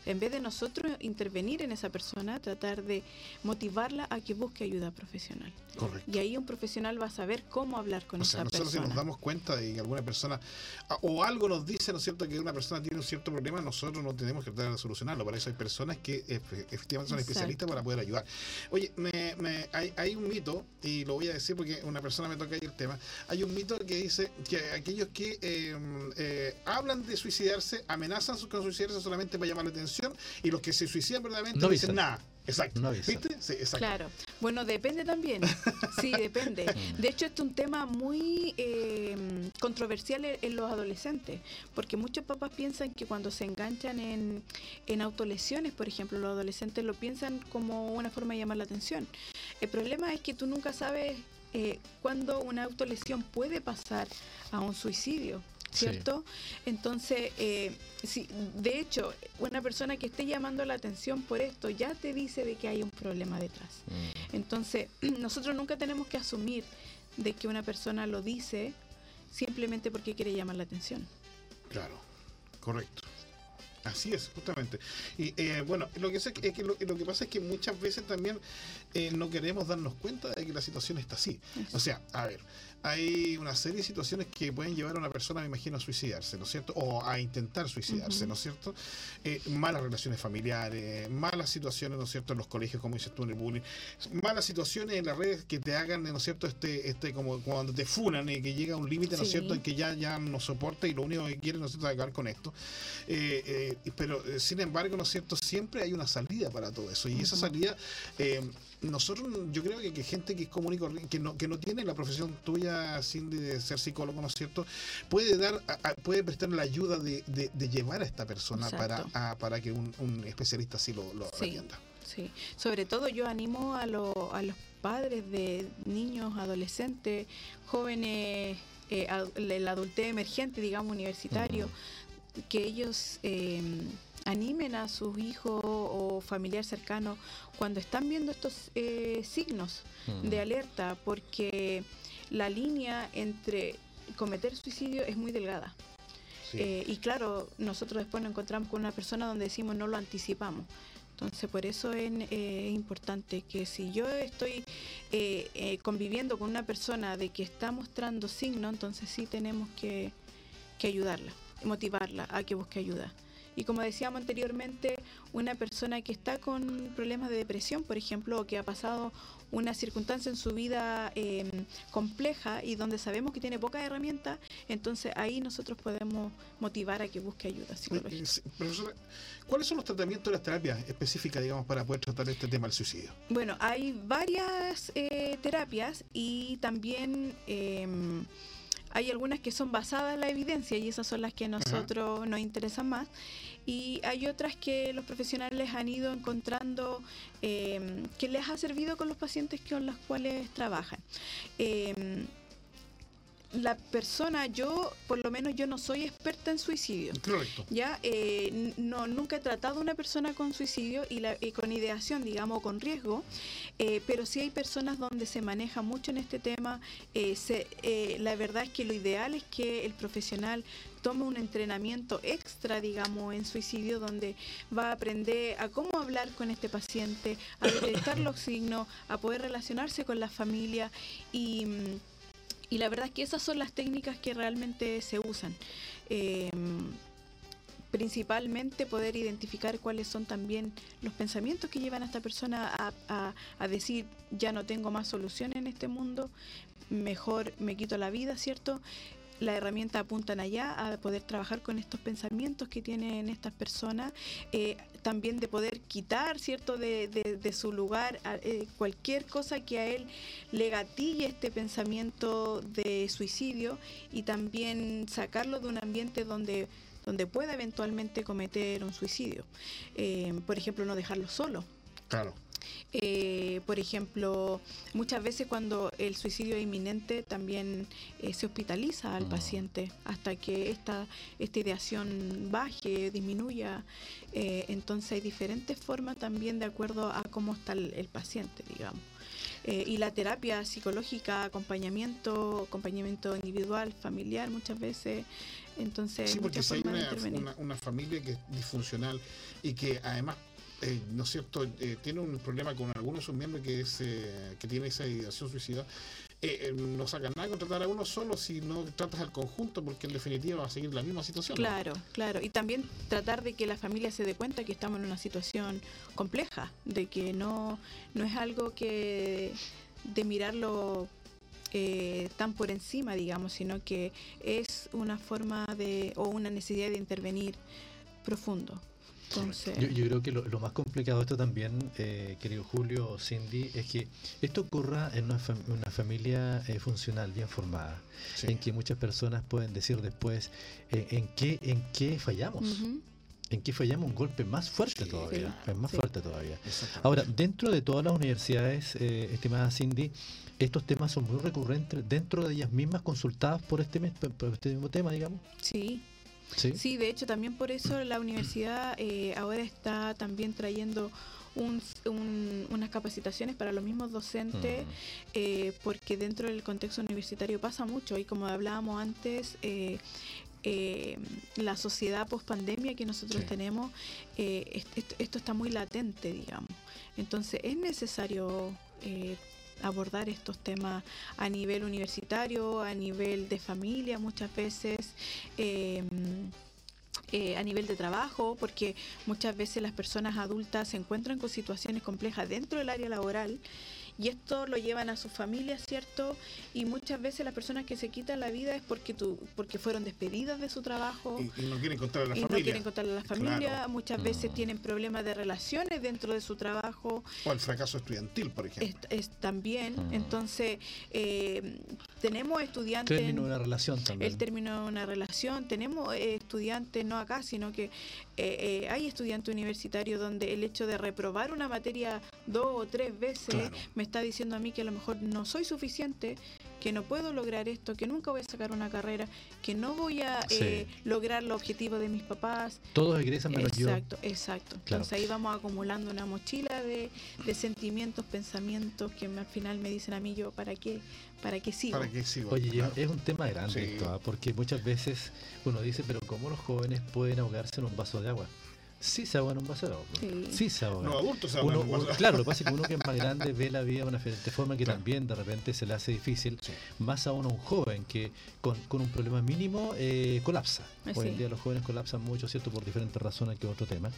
En vez de nosotros intervenir en esa persona, tratar de motivarla a que busque ayuda profesional. Correcto. Y ahí un profesional va a saber cómo hablar con O esa sea, nosotros si persona. nos damos cuenta de que alguna persona ah, o algo nos dice, ¿no es cierto?, que una persona tiene un cierto problema, nosotros no tenemos que tratar de solucionarlo. Para eso hay personas que efe- efectivamente son Exacto. especialistas para poder ayudar. Oye, me- me- hay, hay un mito, y lo voy a decir porque una persona me toca ahí el tema, hay un mito que dice que aquellos que eh, eh, hablan de suicidarse, amenazan con suicidarse solamente para llamar la atención, y los que se suicidan verdaderamente No dicen nada. Exacto. No. ¿Viste? Sí, exacto. Claro. Bueno, depende también. Sí, depende. De hecho, este es un tema muy eh, controversial en, en los adolescentes, porque muchos papás piensan que cuando se enganchan en, en autolesiones, por ejemplo, los adolescentes lo piensan como una forma de llamar la atención. El problema es que tú nunca sabes eh, cuándo una autolesión puede pasar a un suicidio. Sí. ¿Cierto? Entonces, eh, si, de hecho, una persona que esté llamando la atención por esto ya te dice de que hay un problema detrás. Mm. Entonces, nosotros nunca tenemos que asumir de que una persona lo dice simplemente porque quiere llamar la atención. Claro, correcto. Así es, justamente. Y eh, bueno, lo que, sé que- es que lo, lo que pasa es que muchas veces también eh, no queremos darnos cuenta de que la situación está así. O sea, a ver, hay una serie de situaciones que pueden llevar a una persona, me imagino, a suicidarse, ¿no es cierto? O a intentar suicidarse. ¿no es cierto? Eh, malas relaciones familiares, malas situaciones, ¿no es cierto?, en los colegios, como dices tú, en el bullying, malas situaciones en las redes que te hagan, ¿no es cierto?, este, este como cuando te funan y que llega un límite, ¿no es Sí. cierto?, en que ya, ya no soporta y lo único que quiere, ¿no es cierto?, es acabar con esto. Eh, eh, pero, eh, sin embargo, ¿no es cierto?, siempre hay una salida para todo eso. Y esa salida, eh, nosotros, yo creo que, que gente que es común y que no, que no tiene la profesión tuya sin de ser psicólogo, ¿no es cierto?, puede dar, a- puede prestar la ayuda de, de- de llevar a esta persona para, a- para que un, un especialista así lo, lo Sí. atienda. Sí, sobre todo yo animo a, lo- a los padres de niños, adolescentes, jóvenes, eh, ad- el adultez emergente, digamos, universitario, que ellos eh, animen a sus hijos o familiar cercano cuando están viendo estos eh, signos Mm. de alerta, porque la línea entre cometer suicidio es muy delgada. Sí. Eh, y claro, nosotros después nos encontramos con una persona donde decimos no lo anticipamos. Entonces, por eso es eh, importante que si yo estoy eh, eh, conviviendo con una persona de que está mostrando signos, entonces sí tenemos que, que ayudarla, motivarla a que busque ayuda. Y como decíamos anteriormente, una persona que está con problemas de depresión, por ejemplo, o que ha pasado una circunstancia en su vida eh, compleja y donde sabemos que tiene pocas herramientas, entonces ahí nosotros podemos motivar a que busque ayuda psicológica. sí, Profesora, ¿cuáles son los tratamientos las terapias específicas, digamos, para poder tratar este tema del suicidio? Bueno, hay varias eh, terapias y también eh, hay algunas que son basadas en la evidencia y esas son las que a nosotros nos interesan más. Y hay otras que los profesionales han ido encontrando eh, que les ha servido con los pacientes con los cuales trabajan. Eh, la persona, yo, por lo menos yo no soy experta en suicidio. Correcto. Ya, eh, no, nunca he tratado a una persona con suicidio y, la, y con ideación, digamos, o con riesgo, eh, pero sí hay personas donde se maneja mucho en este tema. eh, se- eh, la verdad es que lo ideal es que el profesional tome un entrenamiento extra, digamos, en suicidio, donde va a aprender a cómo hablar con este paciente, a detectar los signos, a poder relacionarse con la familia y... y la verdad es que esas son las técnicas que realmente se usan. Eh, principalmente poder identificar cuáles son también los pensamientos que llevan a esta persona a, a- a decir ya no tengo más solución en este mundo, mejor me quito la vida, ¿cierto? La herramienta apuntan allá a poder trabajar con estos pensamientos que tienen estas personas, eh, también de poder quitar, ¿cierto?, de, de- su lugar eh, cualquier cosa que a él le gatille este pensamiento de suicidio y también sacarlo de un ambiente donde, donde pueda eventualmente cometer un suicidio. Eh, por ejemplo, no dejarlo solo. Claro. Eh, por ejemplo, muchas veces cuando el suicidio es inminente también eh, se hospitaliza al Mm. paciente hasta que esta, esta ideación baje, disminuya. Eh, entonces hay diferentes formas también de acuerdo a cómo está el, el paciente, digamos. Eh, y la terapia psicológica, acompañamiento, acompañamiento individual, familiar muchas veces. Entonces, Sí, porque si hay una- una familia que es disfuncional y que además, eh, ¿no es cierto?, Eh, tiene un problema con algunos de sus miembros que, es, eh, que tiene esa ideación suicida, eh, eh, no sacan nada con tratar a uno solo si no tratas al conjunto, porque en definitiva va a seguir la misma situación. Claro, claro. Y también tratar de que la familia se dé cuenta que estamos en una situación compleja, de que no, no es algo que de mirarlo eh, tan por encima, digamos, sino que es una forma de o una necesidad de intervenir profundo. Entonces, Yo, yo creo que lo, lo más complicado de esto también, eh, querido Julio o Cindy, es que esto ocurra en una, fam- una familia eh, funcional, bien formada, Sí. en que muchas personas pueden decir después eh, en qué en qué fallamos, en qué fallamos un golpe más fuerte Sí, todavía, es más sí. fuerte todavía. Ahora, dentro de todas las universidades, eh, estimada Cindy, estos temas son muy recurrentes dentro de ellas mismas consultadas por este, mes- por este mismo tema, digamos. sí, Sí. Sí, de hecho también por eso la universidad eh, ahora está también trayendo un- un- unas capacitaciones para los mismos docentes, Mm. eh, porque dentro del contexto universitario pasa mucho y como hablábamos antes, eh, eh, la sociedad post pandemia que nosotros Sí. tenemos, eh, est- esto, esto está muy latente, digamos. Entonces es necesario eh, abordar estos temas a nivel universitario, a nivel de familia muchas veces. eh, eh, a nivel de trabajo, porque muchas veces las personas adultas se encuentran con situaciones complejas dentro del área laboral y esto lo llevan a sus familias, ¿cierto? Y muchas veces las personas que se quitan la vida es porque tu, porque fueron despedidas de su trabajo Y, y no quieren contar a la y no familia. quieren contarle a la familia, Claro. muchas veces Mm. tienen problemas de relaciones dentro de su trabajo, O el fracaso estudiantil, por ejemplo. es, es también, Mm. entonces eh, tenemos estudiantes... Término de una relación también. el término de una relación. Tenemos eh, estudiantes, no acá, sino que eh, eh, hay estudiantes universitarios donde el hecho de reprobar una materia dos o tres veces Claro. me está diciendo a mí que a lo mejor no soy suficiente, que no puedo lograr esto, que nunca voy a sacar una carrera, que no voy a eh, lograr los objetivos de mis papás. Todos egresan menos yo. Exacto, exacto. Claro. Entonces ahí vamos acumulando una mochila de, de sentimientos, pensamientos que al final me dicen a mí yo, ¿para qué? ¿Para qué sigo? Para que sigo. Oye, es- Claro. es un tema grande Sí. esto, ¿ah? porque muchas veces uno dice, pero ¿cómo los jóvenes pueden ahogarse en un vaso de agua? Sí se ahogan en un vaso de agua. Sí. Sí se ahogan. Los adultos se Uno- ahogan, uno- igual. claro, lo que pasa es que uno que es más grande ve la vida de una diferente forma que Claro. también de repente se le hace difícil, Sí. más aún a un joven que con, con un problema mínimo eh, colapsa. Eh, Hoy en día los jóvenes colapsan mucho, ¿cierto? Por diferentes razones que otro tema.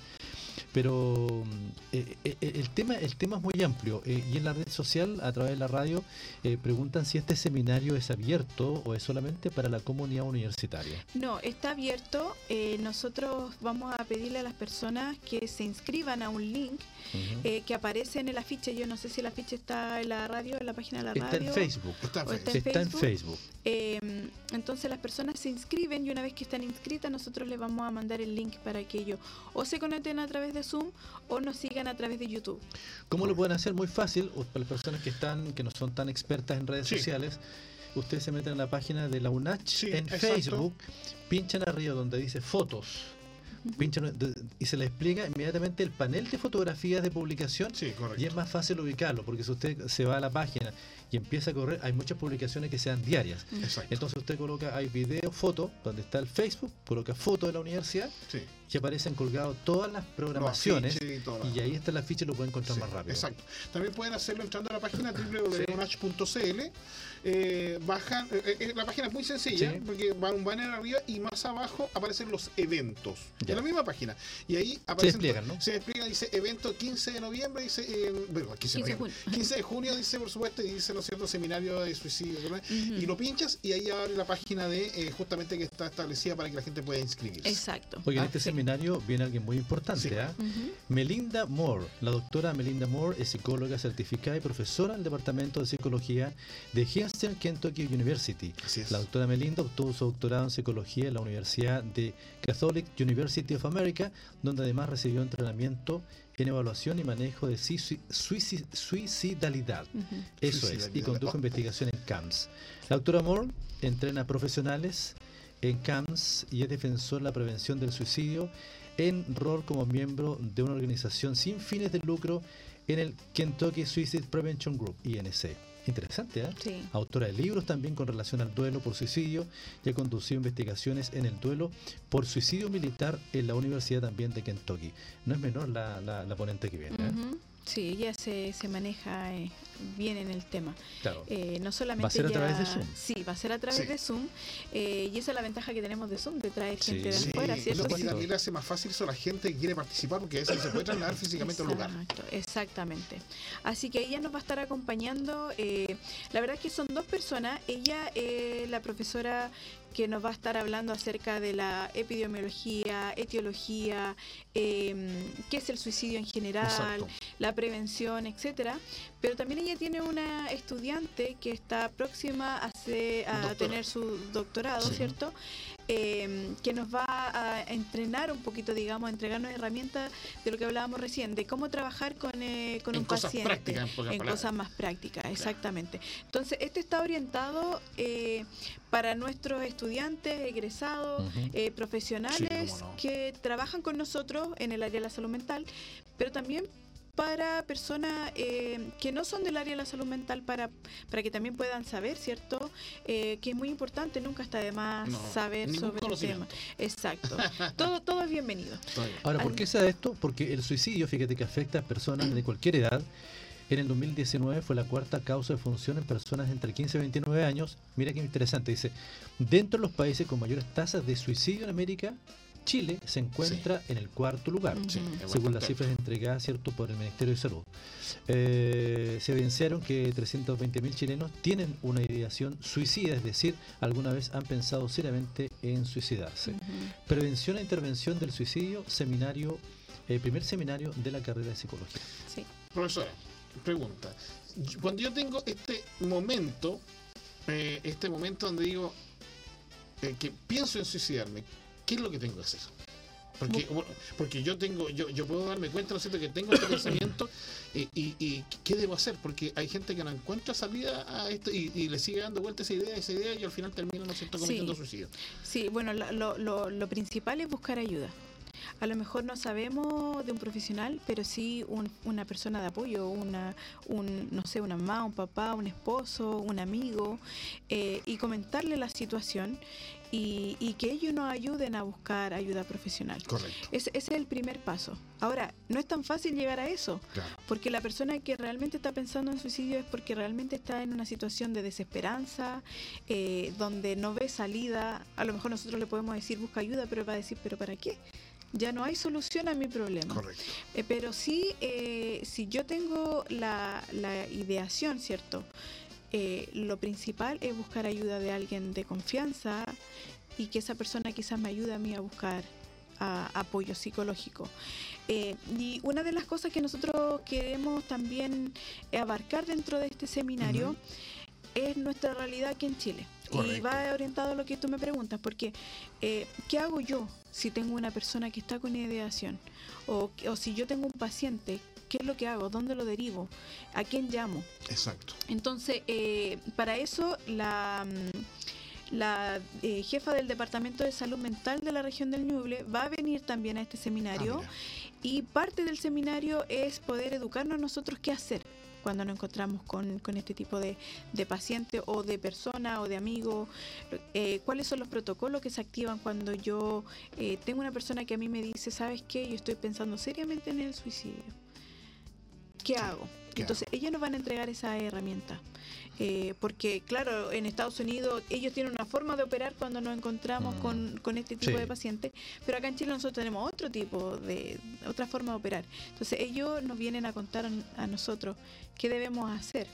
Pero mm, eh, eh, el, tema, el tema es muy amplio eh, y en la red social, a través de la radio, eh, preguntan si este seminario es abierto o es solamente para la comunidad universitaria. No, está abierto. Eh, nosotros vamos a pedirle a las personas que se inscriban a un link Ujú. eh, que aparece en el afiche. Yo no sé si el afiche está en la radio, en la página de la Está radio. en Facebook. Está o feo. está en Está en Facebook. Facebook. Eh, entonces las personas se inscriben y una vez que están inscritas nosotros les vamos a mandar el link para que ellos o se conecten a través de Zoom o nos sigan a través de YouTube. ¿Cómo lo pueden hacer? Muy fácil. Para las personas que están, que no son tan expertas en redes Sí. sociales, ustedes se meten en la página de la UNACH Sí, en exacto. Facebook, pinchan arriba donde dice fotos, De- y se les explica inmediatamente el panel de fotografías de publicación. Sí. Y es más fácil ubicarlo, porque si usted se va a la página y empieza a correr, hay muchas publicaciones que sean diarias. Exacto. Entonces usted coloca, hay video, foto, donde está el Facebook, coloca foto de la universidad Sí. y aparecen colgados todas las programaciones. y ahí está la ficha y lo pueden encontrar Sí, más rápido. Exacto. También pueden hacerlo entrando a la página www.unach.cl. Eh, bajan, eh, eh, la página es muy sencilla Sí. porque va un banner arriba y más abajo aparecen los eventos Ya. en la misma página. Y ahí aparecen. despliegan, ¿no? Se despliega, dice evento 15 de noviembre, dice. eh, bueno, 15 de 15 de noviembre. junio. 15 de junio, dice por supuesto, y dice, ¿no es cierto?, seminario de suicidio. Y lo pinchas y ahí abre la página de eh, justamente que está establecida para que la gente pueda inscribirse. Exacto. Oye, en Ah, este sí. seminario viene alguien muy importante. Sí. ¿ah? Melinda Moore. La doctora Melinda Moore es psicóloga certificada y profesora del Departamento de Psicología de Eastern Kentucky University. La doctora Melinda obtuvo su doctorado en psicología en la Universidad de Catholic University of America, donde además recibió entrenamiento en evaluación y manejo de suici- suici- suicidalidad. Ujú. Eso es, y Suicidalidad. condujo Oh. investigación en CAMS. La doctora Moore entrena profesionales en CAMS y es defensor de la prevención del suicidio en rol como miembro de una organización sin fines de lucro en el Kentucky Suicide Prevention Group, INC. Interesante, ¿eh? Sí. Autora de libros también con relación al duelo por suicidio y ha conducido investigaciones en el duelo por suicidio militar en la Universidad también de Kentucky. No es menor la, la- la ponente que viene. ¿eh? Sí, ella se, se maneja eh, bien en el tema. Claro. Eh, no solamente Va a ser a través de Zoom. Sí, va a ser a través Sí. de Zoom. eh, y esa es la ventaja que tenemos de Zoom, de traer Sí. gente de Sí, afuera, Sí, ¿cierto? no, Sí. y le hace más fácil eso a la gente que quiere participar porque a veces se puede trasladar físicamente a un lugar. Exactamente. Así que ella nos va a estar acompañando. eh, la verdad es que son dos personas. Ella, eh, la profesora que nos va a estar hablando acerca de la epidemiología, etiología, eh, qué es el suicidio en general, Exacto. la prevención, etcétera. Pero también ella tiene una estudiante que está próxima a, hacer- a Doctora. tener su doctorado, Sí. ¿cierto? Eh, que nos va a entrenar un poquito, digamos, a entregarnos herramientas de lo que hablábamos recién, de cómo trabajar con, eh, con En un cosas paciente. prácticas, en palabras. cosas más prácticas, exactamente. Entonces, este está orientado eh, para nuestros estudiantes, egresados, eh, profesionales Sí, cómo no. que trabajan con nosotros en el área de la salud mental, pero también para personas eh, que no son del área de la salud mental para, para que también puedan saber, ¿cierto? Eh, que es muy importante, nunca está de más No, saber sobre el tema. Exacto. todo, todo es bienvenido. Ahora, ¿por qué se da esto? Porque el suicidio, fíjate que afecta a personas de cualquier edad. En el 2019 fue la cuarta causa de función en personas entre 15 y 29 años. Mira qué interesante, dice, dentro de los países con mayores tasas de suicidio en América, Chile se encuentra en el cuarto lugar. Sí, según las cifras entregadas cierto por el Ministerio de Salud. Eh, se evidenciaron que 320.000 chilenos tienen una ideación suicida, es decir, alguna vez han pensado seriamente en suicidarse. Prevención e intervención del suicidio, seminario, eh, primer seminario de la carrera de psicología. Sí. Profesora, pregunta. Cuando yo tengo este momento, eh, este momento donde digo eh, que pienso en suicidarme, ¿qué es lo que tengo que hacer? Porque, porque yo tengo, yo, yo puedo darme cuenta, ¿no es cierto?, que tengo este pensamiento y, y, y ¿qué debo hacer? Porque hay gente que no encuentra salida a esto y, y le sigue dando vuelta esa idea, esa idea y al final termina, ¿no es cierto?, cometiendo Sí. suicidio. Sí, bueno, lo, lo- lo- lo principal es buscar ayuda. A lo mejor no sabemos de un profesional, pero sí un- una persona de apoyo, una, un, no sé, una mamá, un papá, un esposo, un amigo, eh, y comentarle la situación y, y que ellos nos ayuden a buscar ayuda profesional. Correcto. Ese, ese es el primer paso. Ahora, no es tan fácil llegar a eso. Claro. Porque la persona que realmente está pensando en suicidio es porque realmente está en una situación de desesperanza, eh, donde no ve salida. A lo mejor nosotros le podemos decir busca ayuda, pero va a decir, ¿pero para qué? Ya no hay solución a mi problema. Correcto. Eh, pero sí, eh, si yo tengo la, la ideación, ¿cierto? Eh, lo principal es buscar ayuda de alguien de confianza y que esa persona quizás me ayude a mí a buscar a- apoyo psicológico. Eh, y una de las cosas que nosotros queremos también abarcar dentro de este seminario es nuestra realidad aquí en Chile. Y va orientado a lo que tú me preguntas, porque eh, ¿qué hago yo si tengo una persona que está con ideación? O, o si yo tengo un paciente, ¿qué es lo que hago? ¿Dónde lo derivo? ¿A quién llamo? Exacto. Entonces, eh, para eso la, mm, la eh, jefa del Departamento de Salud Mental de la región del Ñuble va a venir también a este seminario Ah, y parte del seminario es poder educarnos nosotros qué hacer cuando nos encontramos con, con este tipo de, de paciente o de persona o de amigo, eh, cuáles son los protocolos que se activan cuando yo eh, tengo una persona que a mí me dice, ¿sabes qué? Yo estoy pensando seriamente en el suicidio. ¿Qué hago? ¿Qué Entonces, ellos nos van a entregar esa herramienta. Eh, porque, claro, en Estados Unidos ellos tienen una forma de operar cuando nos encontramos Mm. con, con este tipo Sí. de pacientes, pero acá en Chile nosotros tenemos otro tipo de, otra forma de operar. Entonces, ellos nos vienen a contar a nosotros qué debemos hacer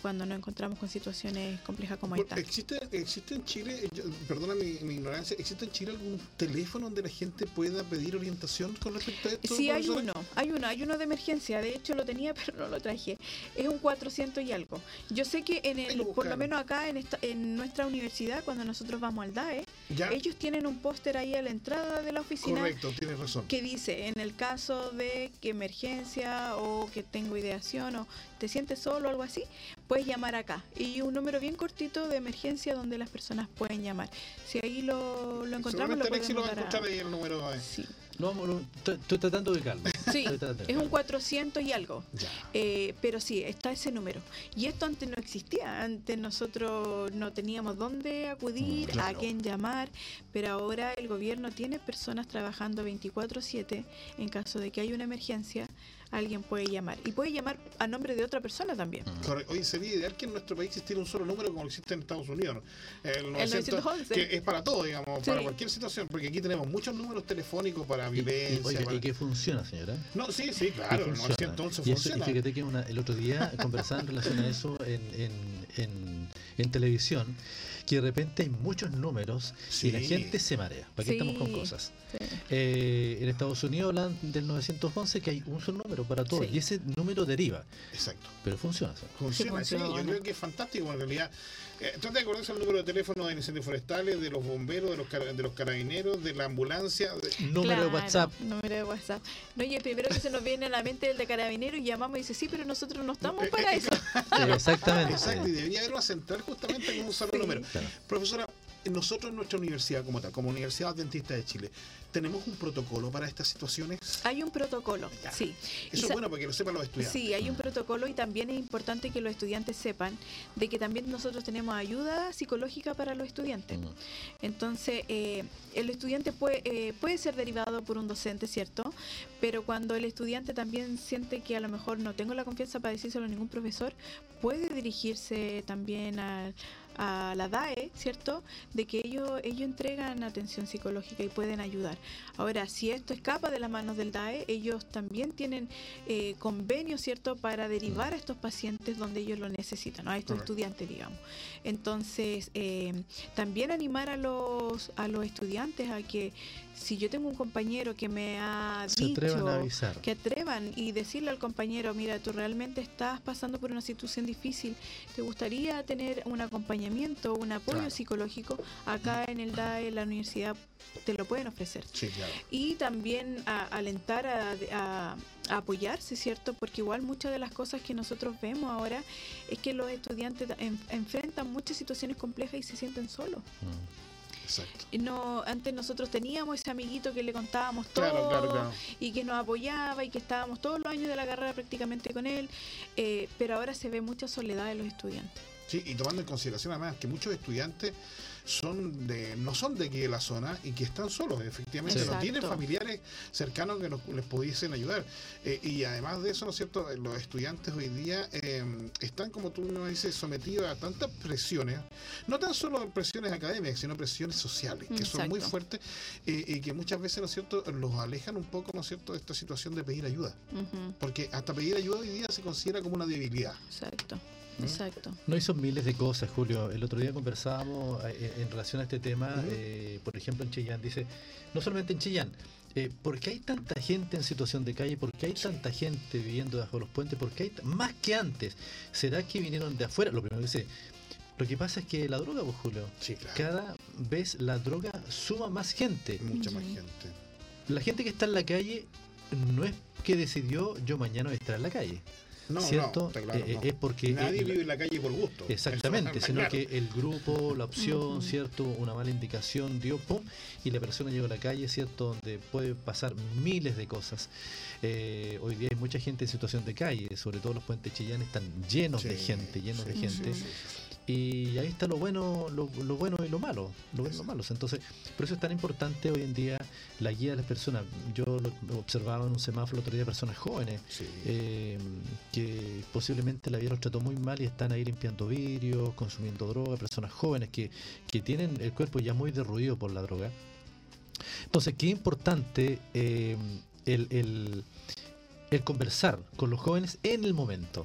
cuando nos encontramos con situaciones complejas como esta. ¿Existe, ¿Existe en Chile, yo- perdona mi, mi ignorancia, ¿existe en Chile algún teléfono donde la gente pueda pedir orientación con respecto a esto? Sí, hay uno, hay uno, hay uno de emergencia, de hecho lo tenía pero no lo traje, es un 400 y algo. Yo sé que en el, por lo menos acá en, esta, en nuestra universidad, cuando nosotros vamos al DAE, Ya, ellos tienen un póster ahí a la entrada de la oficina correcto, tienes razón. que dice, en el caso de que emergencia o que tengo ideación o te sientes solo o algo así, puedes llamar acá. Y un número bien cortito de emergencia donde las personas pueden llamar. Si ahí lo, lo encontramos, lo Alexi lo podemos va a encontrar ahí el número. eh. Sí, No, vamos, lo- estoy, tratando de calma. Sí, es un calma. 400 y algo. Ya. Eh, pero sí, está ese número. Y esto antes no existía. Antes nosotros no teníamos dónde acudir, Mm, claro. a quién llamar, pero ahora el gobierno tiene personas trabajando 24/7 en caso de que haya una emergencia. Alguien puede llamar. Y puede llamar a nombre de otra persona también. Correcto. Oye, sería ideal que en nuestro país existiera un solo número como existe en Estados Unidos. El, 900, 911. Que es para todo, digamos, para Sí. cualquier situación. Porque aquí tenemos muchos números telefónicos para Y- y, violencia. oiga, para- y que funciona, señora. No, sí, sí, Y claro. El funciona. 911 Y, eso- y funciona. fíjate que una- el otro día conversaba en relación a eso en, en, en, en televisión, que de repente hay muchos números y la gente se marea. ¿Para qué estamos con cosas? Sí. Eh, en Estados Unidos hablan del 911 que hay un solo número para todo Sí. y ese número deriva, Exacto. pero funciona. ¿sí? Funciona, sí, yo funciona. creo que es fantástico en realidad. Trata de acordarse el número de teléfono de incendios forestales, de los bomberos, de los, de los carabineros, de la ambulancia. de- Número de WhatsApp. Número de WhatsApp. No, y el primero que se nos viene a la mente es el de carabinero y llamamos y dice, sí, pero nosotros no estamos Eh, para eh, eso. Eh, Exactamente. Exacto, y debería haber una central justamente con un solo Sí. número. Claro. Profesora, nosotros en nuestra universidad como tal, como Universidad Adventista de Chile, ¿tenemos un protocolo para estas situaciones? Hay un protocolo, Ya. sí. Eso es bueno para que lo sepan los estudiantes. Sí, hay un protocolo y también es importante que los estudiantes sepan de que también nosotros tenemos ayuda psicológica para los estudiantes. Entonces, eh, el estudiante puede, eh, puede ser derivado por un docente, ¿cierto? Pero cuando el estudiante también siente que a lo mejor no tengo la confianza para decírselo a ningún profesor, puede dirigirse también a, a la DAE, ¿cierto? De que ellos, ellos entregan atención psicológica y pueden ayudar. Ahora, si esto escapa de las manos del DAE, ellos también tienen eh, convenios, ¿cierto?, para derivar a estos pacientes donde ellos lo necesitan, ¿no? a estos Correcto. estudiantes, digamos. Entonces, eh, también animar a los, a los estudiantes a que si yo tengo un compañero que me ha Se dicho atrevan que atrevan y decirle al compañero, mira, tú realmente estás pasando por una situación difícil, ¿te gustaría tener un acompañamiento, un apoyo Claro. psicológico? Acá en el DAE, en la universidad, te lo pueden ofrecer. Sí, claro. Y también a- alentar a, a- a apoyarse, ¿cierto? Porque igual muchas de las cosas que nosotros vemos ahora es que los estudiantes en- enfrentan muchas situaciones complejas y se sienten solos. Mm. Exacto. No, antes nosotros teníamos ese amiguito que le contábamos todo Claro, claro, claro. y que nos apoyaba y que estábamos todos los años de la carrera prácticamente con él, eh, pero ahora se ve mucha soledad en los estudiantes. Sí, y tomando en consideración además que muchos estudiantes son de no son de aquí de la zona y que están solos, efectivamente, no tienen familiares cercanos que nos- les pudiesen ayudar. Eh, y además de eso, ¿no es cierto? Eh, Los estudiantes hoy día eh, están, como tú nos dices, sometidos a tantas presiones, no tan solo presiones académicas, sino presiones sociales, que son muy fuertes eh, y que muchas veces, ¿no es cierto?, los alejan un poco, ¿no es cierto?, de esta situación de pedir ayuda. Porque hasta pedir ayuda hoy día se considera como una debilidad. Exacto, ¿Mm? exacto. No hizo miles de cosas, Julio. El otro día conversábamos eh, en relación a este tema, eh, por ejemplo, en Chillán. Dice, no solamente en Chillán, eh, ¿por qué hay tanta gente en situación de calle? ¿Por qué hay tanta gente viviendo bajo los puentes? ¿Por qué hay más que antes? ¿Será que vinieron de afuera? Lo primero que dice, lo que pasa es que la droga, pues, Julio, Sí, claro. cada vez la droga suma más gente. Mucha más gente. La gente que está en la calle no es que decidió yo mañana voy a estar en la calle, No, ¿cierto? no, está claro, Eh, no. es porque Nadie eh, vive en la calle por gusto. Exactamente, sino claro. que el grupo, la opción. ¿cierto? Una mala indicación dio pum y la persona llegó a la calle, ¿cierto? Donde puede pasar miles de cosas. Eh, hoy día hay mucha gente en situación de calle, sobre todo los puentes Chillán están llenos de gente, llenos de gente. sí. Y ahí está lo bueno, lo, lo bueno y lo malo, lo bueno y lo malo. Entonces, por eso es tan importante hoy en día la guía de las personas. Yo lo observaba en un semáforo el otro día personas jóvenes Sí. eh, que posiblemente la vida los trató muy mal y están ahí limpiando vidrios, consumiendo droga, personas jóvenes que, que tienen el cuerpo ya muy derruido por la droga. Entonces, qué importante eh, el, el- el conversar con los jóvenes en el momento.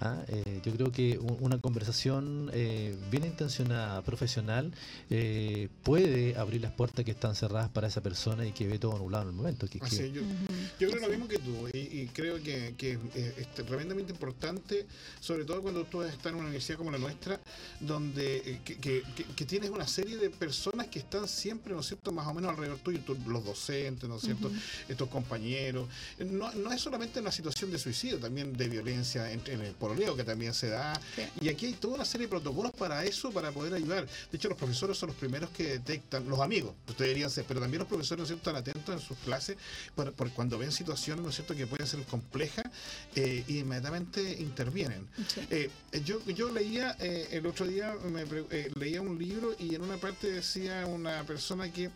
¿Ah? Eh, yo creo que un- una conversación eh, bien intencionada, profesional, eh, puede abrir las puertas que están cerradas para esa persona y que ve todo nublado en el momento. Que, Así que- es, yo, creo lo mismo que tú y, y creo que, que es, tremendamente importante, sobre todo cuando tú estás en una universidad como la nuestra, donde eh, que, que- que- que tienes una serie de personas que están siempre, ¿no es cierto?, más o menos alrededor tuyo, tú- los docentes, ¿no es cierto?, estos compañeros. No, no es solamente una situación de suicidio, también de violencia en, en el pololeo que también se da. Sí. Y aquí hay toda una serie de protocolos para eso, para poder ayudar. De hecho, los profesores son los primeros que detectan, los amigos, ustedes deberían ser, pero también los profesores, ¿no es cierto?, están atentos en sus clases por, por cuando ven situaciones, ¿no es cierto?, que pueden ser complejas eh, y inmediatamente intervienen. Sí. Eh, yo, yo leía eh, el otro día, me eh, leía un libro y en una parte decía una persona que,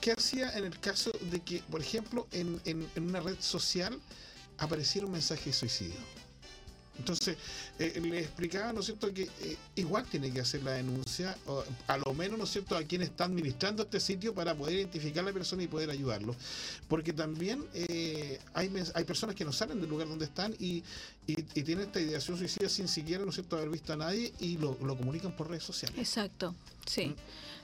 ¿qué hacía en el caso de que, por ejemplo, en, en- en una red social apareciera un mensaje de suicidio? Entonces, eh, le explicaba, ¿no es cierto?, que eh, igual tiene que hacer la denuncia, o a lo menos, ¿no es cierto?, a quien está administrando este sitio para poder identificar a la persona y poder ayudarlo. Porque también eh, hay, hay personas que no salen del lugar donde están y, y, y tienen esta ideación suicida sin siquiera, ¿no es cierto?, haber visto a nadie y lo, lo comunican por redes sociales. Exacto, sí. Mm.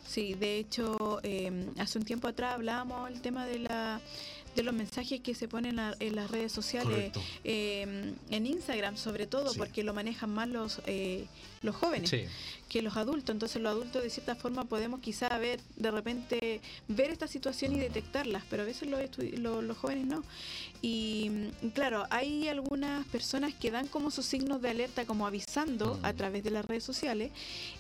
Sí, de hecho, eh, hace un tiempo atrás hablábamos el tema de la de los mensajes que se ponen a- en las redes sociales, eh, en Instagram sobre todo, Sí. porque lo manejan más los eh, los jóvenes Sí. que los adultos. Entonces los adultos de cierta forma podemos quizá ver, de repente, ver esta situación y detectarlas, pero a veces los, estu- lo- los jóvenes no. Y mm, claro, hay algunas personas que dan como sus signos de alerta, como avisando Mm. a través de las redes sociales.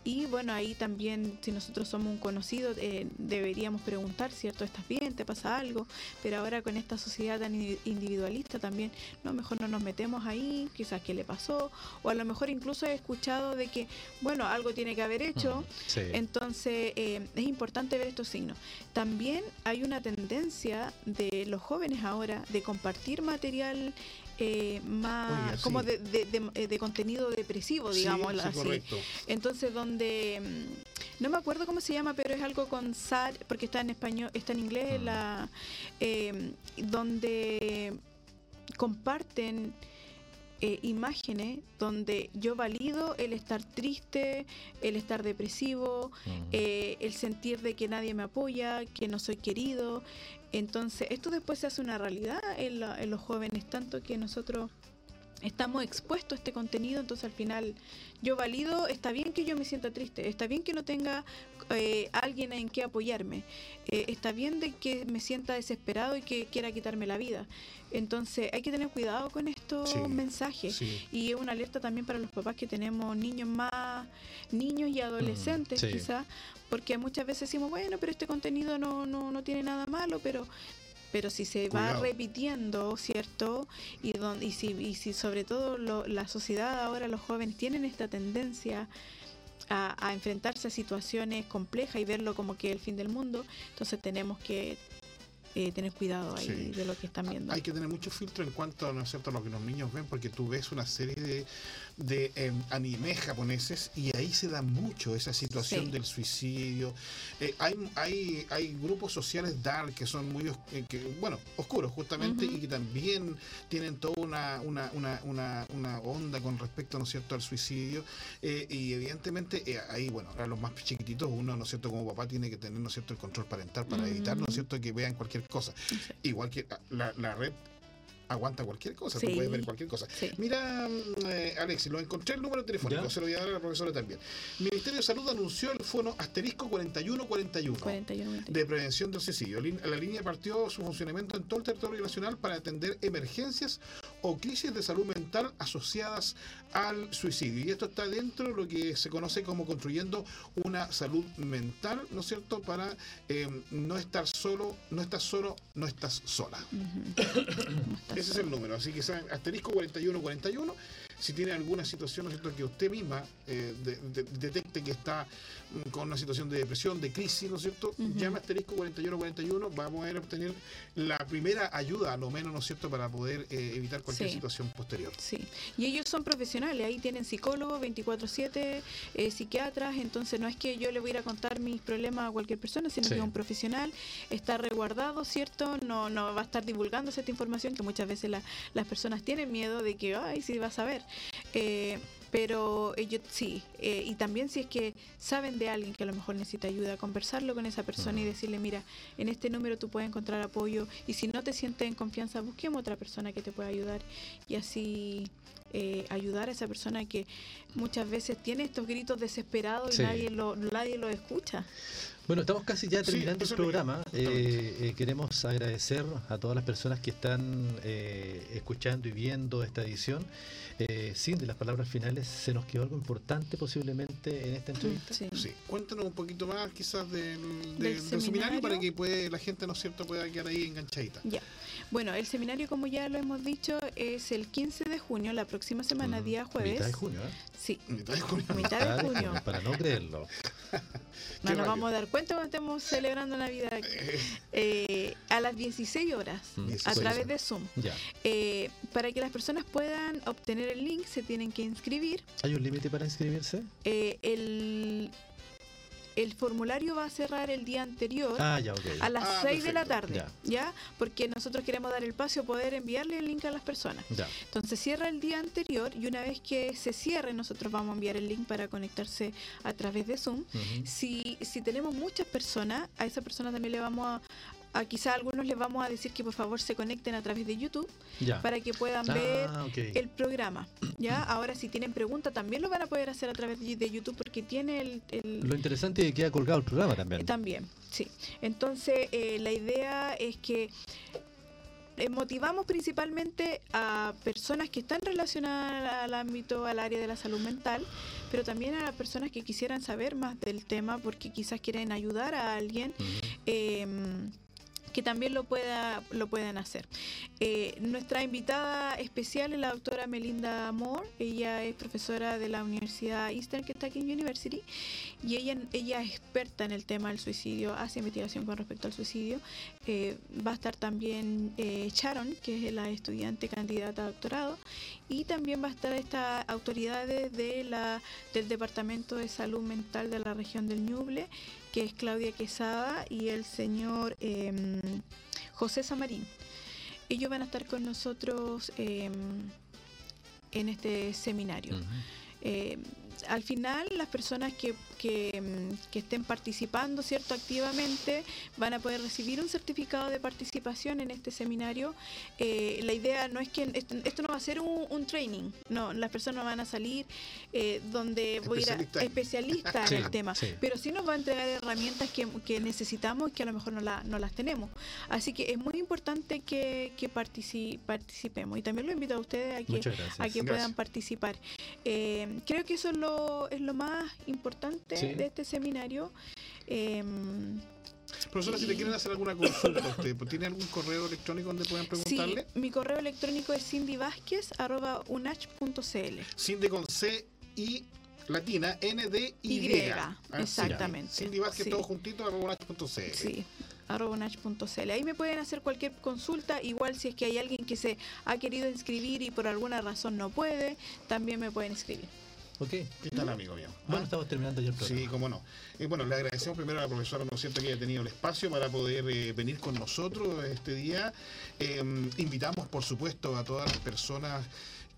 Y bueno, ahí también, si nosotros somos un conocido, eh, deberíamos preguntar, ¿cierto? ¿Estás bien? ¿Te pasa algo? Pero ahora con esta sociedad tan indi- individualista también, no, mejor no nos metemos ahí, quizás qué le pasó, o a lo mejor incluso he escuchado de que, bueno, algo tiene que haber hecho, Sí. entonces eh, es importante ver estos signos. También hay una tendencia de los jóvenes ahora de compartir material eh, más como de, de- de- eh, de contenido depresivo, digamos sí, así. correcto. Entonces, donde mm, no me acuerdo cómo se llama, pero es algo con sad, porque está en español, está en inglés, Mm. la, eh, donde comparten eh, imágenes donde yo valido el estar triste, el estar depresivo, eh, el sentir de que nadie me apoya, que no soy querido. Entonces, esto después se hace una realidad en, la- en los jóvenes, tanto que nosotros estamos expuestos a este contenido, entonces al final yo valido, está bien que yo me sienta triste, está bien que no tenga eh, alguien en que apoyarme, eh, está bien de que me sienta desesperado y que quiera quitarme la vida. Entonces hay que tener cuidado con estos Sí, mensajes. Sí. Y es una alerta también para los papás que tenemos niños más, niños y adolescentes sí. quizás, porque muchas veces decimos, bueno, pero este contenido no, no, no tiene nada malo, pero pero si se va repitiendo, ¿cierto? Y, don- y, si, y si sobre todo lo- la sociedad ahora, los jóvenes tienen esta tendencia a, a enfrentarse a situaciones complejas y verlo como que el fin del mundo, entonces tenemos que eh, tener cuidado ahí Sí. de lo que están viendo. Hay que tener mucho filtro en cuanto ¿no es cierto? a lo que los niños ven, porque tú ves una serie de, de animes japoneses y ahí se da mucho esa situación Sí. del suicidio. Eh, hay, hay, hay grupos sociales dark que son muy, eh, que, bueno, oscuros justamente y que también tienen toda una, una, una, una, onda con respecto ¿no es cierto? al suicidio. Eh, y evidentemente eh, ahí, bueno, a los más chiquititos uno, ¿no es cierto?, como papá tiene que tener, ¿no es cierto?, el control parental para evitar, ¿no es cierto?, que vean cualquier cosa. Igual que ah, la, la red aguanta cualquier cosa, tú Sí. puedes ver cualquier cosa. Sí. Mira, mm, eh, Alexis, lo encontré el número telefónico, ¿Ya? se lo voy a dar a la profesora también. Ministerio de Salud anunció el fono asterisco 4141 41, de prevención del suicidio. La línea partió su funcionamiento en todo el territorio nacional para atender emergencias o crisis de salud mental asociadas al suicidio. Y esto está dentro de lo que se conoce como construyendo una salud mental, ¿no es cierto? Para eh, no estar solo, no estás solo, no estás sola. Ese es el número, así que saben, asterisco 4141. Si tiene alguna situación, ¿no es cierto?, que usted misma eh, de- de- detecte que está con una situación de depresión, de crisis, ¿no es cierto?, Ujú. llame a asterisco 4141, vamos a poder obtener la primera ayuda, a lo menos, ¿no es cierto?, para poder eh, evitar cualquier Sí. situación posterior. Sí, y ellos son profesionales, ahí tienen psicólogos 24/7, eh, psiquiatras, entonces no es que yo le voy a ir a contar mis problemas a cualquier persona, sino Sí. que un profesional, está resguardado, ¿cierto? No, no va a estar divulgándose esta información que muchas veces la- las personas tienen miedo de que, ay, sí vas a ver. Eh, pero ellos sí, eh, y también si es que saben de alguien que a lo mejor necesita ayuda, conversarlo con esa persona y decirle, mira, en este número tú puedes encontrar apoyo y si no te sientes en confianza, busquemos otra persona que te pueda ayudar y así eh, ayudar a esa persona que muchas veces tiene estos gritos desesperados y nadie lo, nadie lo escucha. Bueno, estamos casi ya terminando el programa. Eh, eh, queremos agradecer a todas las personas que están eh, escuchando y viendo esta edición. Eh, sin de las palabras finales, ¿se nos quedó algo importante posiblemente en esta entrevista? Sí. Sí, cuéntanos un poquito más quizás del, del- Del del seminario. seminario. para que puede, la gente, ¿no es cierto?, pueda quedar ahí enganchadita. Ya. Bueno, el seminario, como ya lo hemos dicho, es el 15 de junio, la próxima semana, Mm, día jueves. Mitad de junio, ¿eh? Sí, Mitad de junio. mitad de junio. Para no creerlo. No nos vamos a dar cuenta cuando estemos celebrando Navidad. Eh, a las 16 horas, Mm, a 16 través de Zoom. Ya. Eh, para que las personas puedan obtener el link, se tienen que inscribir. ¿Hay un límite para inscribirse? Eh, el, el formulario va a cerrar el día anterior. Ah, ya. A las Ah, 6 de la tarde, ¿ya? Porque nosotros queremos dar el espacio a poder enviarle el link a las personas. Ya. Entonces cierra el día anterior y una vez que se cierre nosotros vamos a enviar el link para conectarse a través de Zoom. Si, si tenemos muchas personas, a esa persona también le vamos a, a quizá a algunos les vamos a decir que por favor se conecten a través de YouTube Ya. para que puedan Ah, ver el programa. ¿ya? Ahora si tienen preguntas también lo van a poder hacer a través de YouTube porque tiene el... el- Lo interesante es que queda colgado el programa también. eh, También, sí. Entonces, eh, la idea es que eh, motivamos principalmente a personas que están relacionadas al ámbito, al área de la salud mental, pero también a las personas que quisieran saber más del tema porque quizás quieren ayudar a alguien. Em, que también lo pueda lo pueden hacer. Eh, nuestra invitada especial es la doctora Melinda Moore. Ella es profesora de la Universidad Eastern Kentucky University y ella, ella es experta en el tema del suicidio, hace investigación con respecto al suicidio. Eh, va a estar también eh, Sharon, que es la estudiante candidata a doctorado, y también va a estar estas autoridades de la, del Departamento de Salud Mental de la región del Ñuble, que es Claudia Quesada y el señor em, José Samarín. Ellos van a estar con nosotros em, en este seminario. Eh, al final, las personas que, que, mm, que estén participando cierto activamente van a poder recibir un certificado de participación en este seminario. Eh, la idea no es que esto, esto no va a ser un, un training, no, las personas van a salir eh, donde voy a ir a Especialista en- especialistas Sí, en el tema, sí. pero sí nos va a entregar herramientas que, que necesitamos y que a lo mejor no, la- no las tenemos. Así que es muy importante que, que partici- participemos y también lo invito a ustedes a que a que Gracias. puedan participar. Eh, creo que eso es lo, es lo más importante Sí. de este seminario. Eh, Profesora, si le quieren hacer alguna consulta usted, ¿tiene algún correo electrónico donde puedan sí, preguntarle? mi correo electrónico es cindyvásquez.unach.cl. Cindy con C y latina N D Y. Y, Ah, exactamente. Cindy Vázquez Sí. todo juntito arroba unach.cl. Sí, arroba unach.cl. Ahí me pueden hacer cualquier consulta. Igual si es que hay alguien que se ha querido inscribir y por alguna razón no puede, también me pueden inscribir. Ok. ¿Qué tal, amigo mío? Bueno, ¿Ah? estamos terminando ya el programa. Sí, cómo no. Y bueno, le agradecemos primero a la profesora, ¿no es cierto?, que haya tenido el espacio para poder eh, venir con nosotros este día. Eh, invitamos, por supuesto, a todas las personas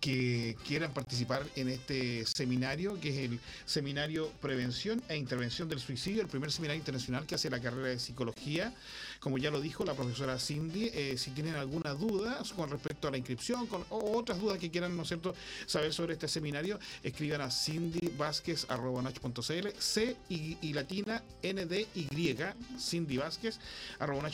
que quieran participar en este seminario, que es el Seminario Prevención e Intervención del Suicidio, el primer seminario internacional que hace la carrera de psicología. Como ya lo dijo la profesora Cindy, eh, si tienen alguna duda con respecto a la inscripción con, o otras dudas que quieran, ¿no es cierto?, saber sobre este seminario, escriban a cindyvásquez.nach.cl, C y, latina N D Y, Cindy Vázquez, ¿no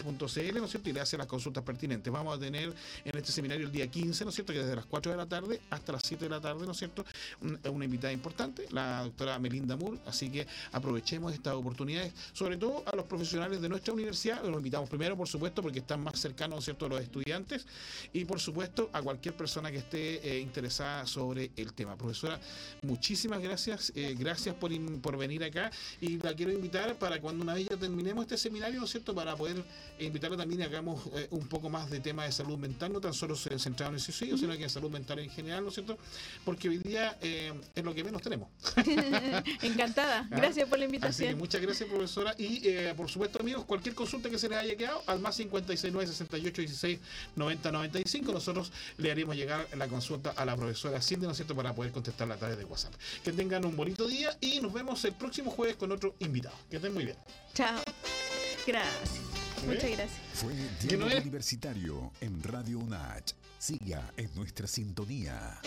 es cierto? Y le hace las consultas pertinentes. Vamos a tener en este seminario el día 15, ¿no es cierto? Que desde las 4 de la tarde hasta las 7 de la tarde, ¿no es cierto? Un- Una invitada importante, la doctora Melinda Moore, así que aprovechemos estas oportunidades, sobre todo a los profesionales de nuestra universidad, los invitamos primero, por supuesto, porque están más cercanos, ¿no es cierto?, a los estudiantes, y por supuesto a cualquier persona que esté eh, interesada sobre el tema. Profesora, muchísimas gracias, eh, gracias por, por venir acá y la quiero invitar para cuando una vez ya terminemos este seminario, ¿no es cierto? Para poder invitarla también y hagamos eh, un poco más de tema de salud mental, no tan solo centrado en el suicidio, sino que en salud mental en general, ¿no es cierto? Porque hoy día es lo que menos tenemos. Encantada. Ah, Gracias por la Así que invitación. muchas gracias, profesora. Y por supuesto, amigos, cualquier consulta que se les haya quedado, al más 569 68 16 90 95, nosotros le haremos llegar la consulta a la profesora Cindy, ¿no es cierto?, para poder contestarla a través de WhatsApp. Que tengan un bonito día y nos vemos el próximo jueves con otro invitado. Que estén muy bien. Chao. Gracias. Muchas gracias. Fue ¿Quién Diálogo no? Universitario en Radio UNACH. Siga en nuestra sintonía.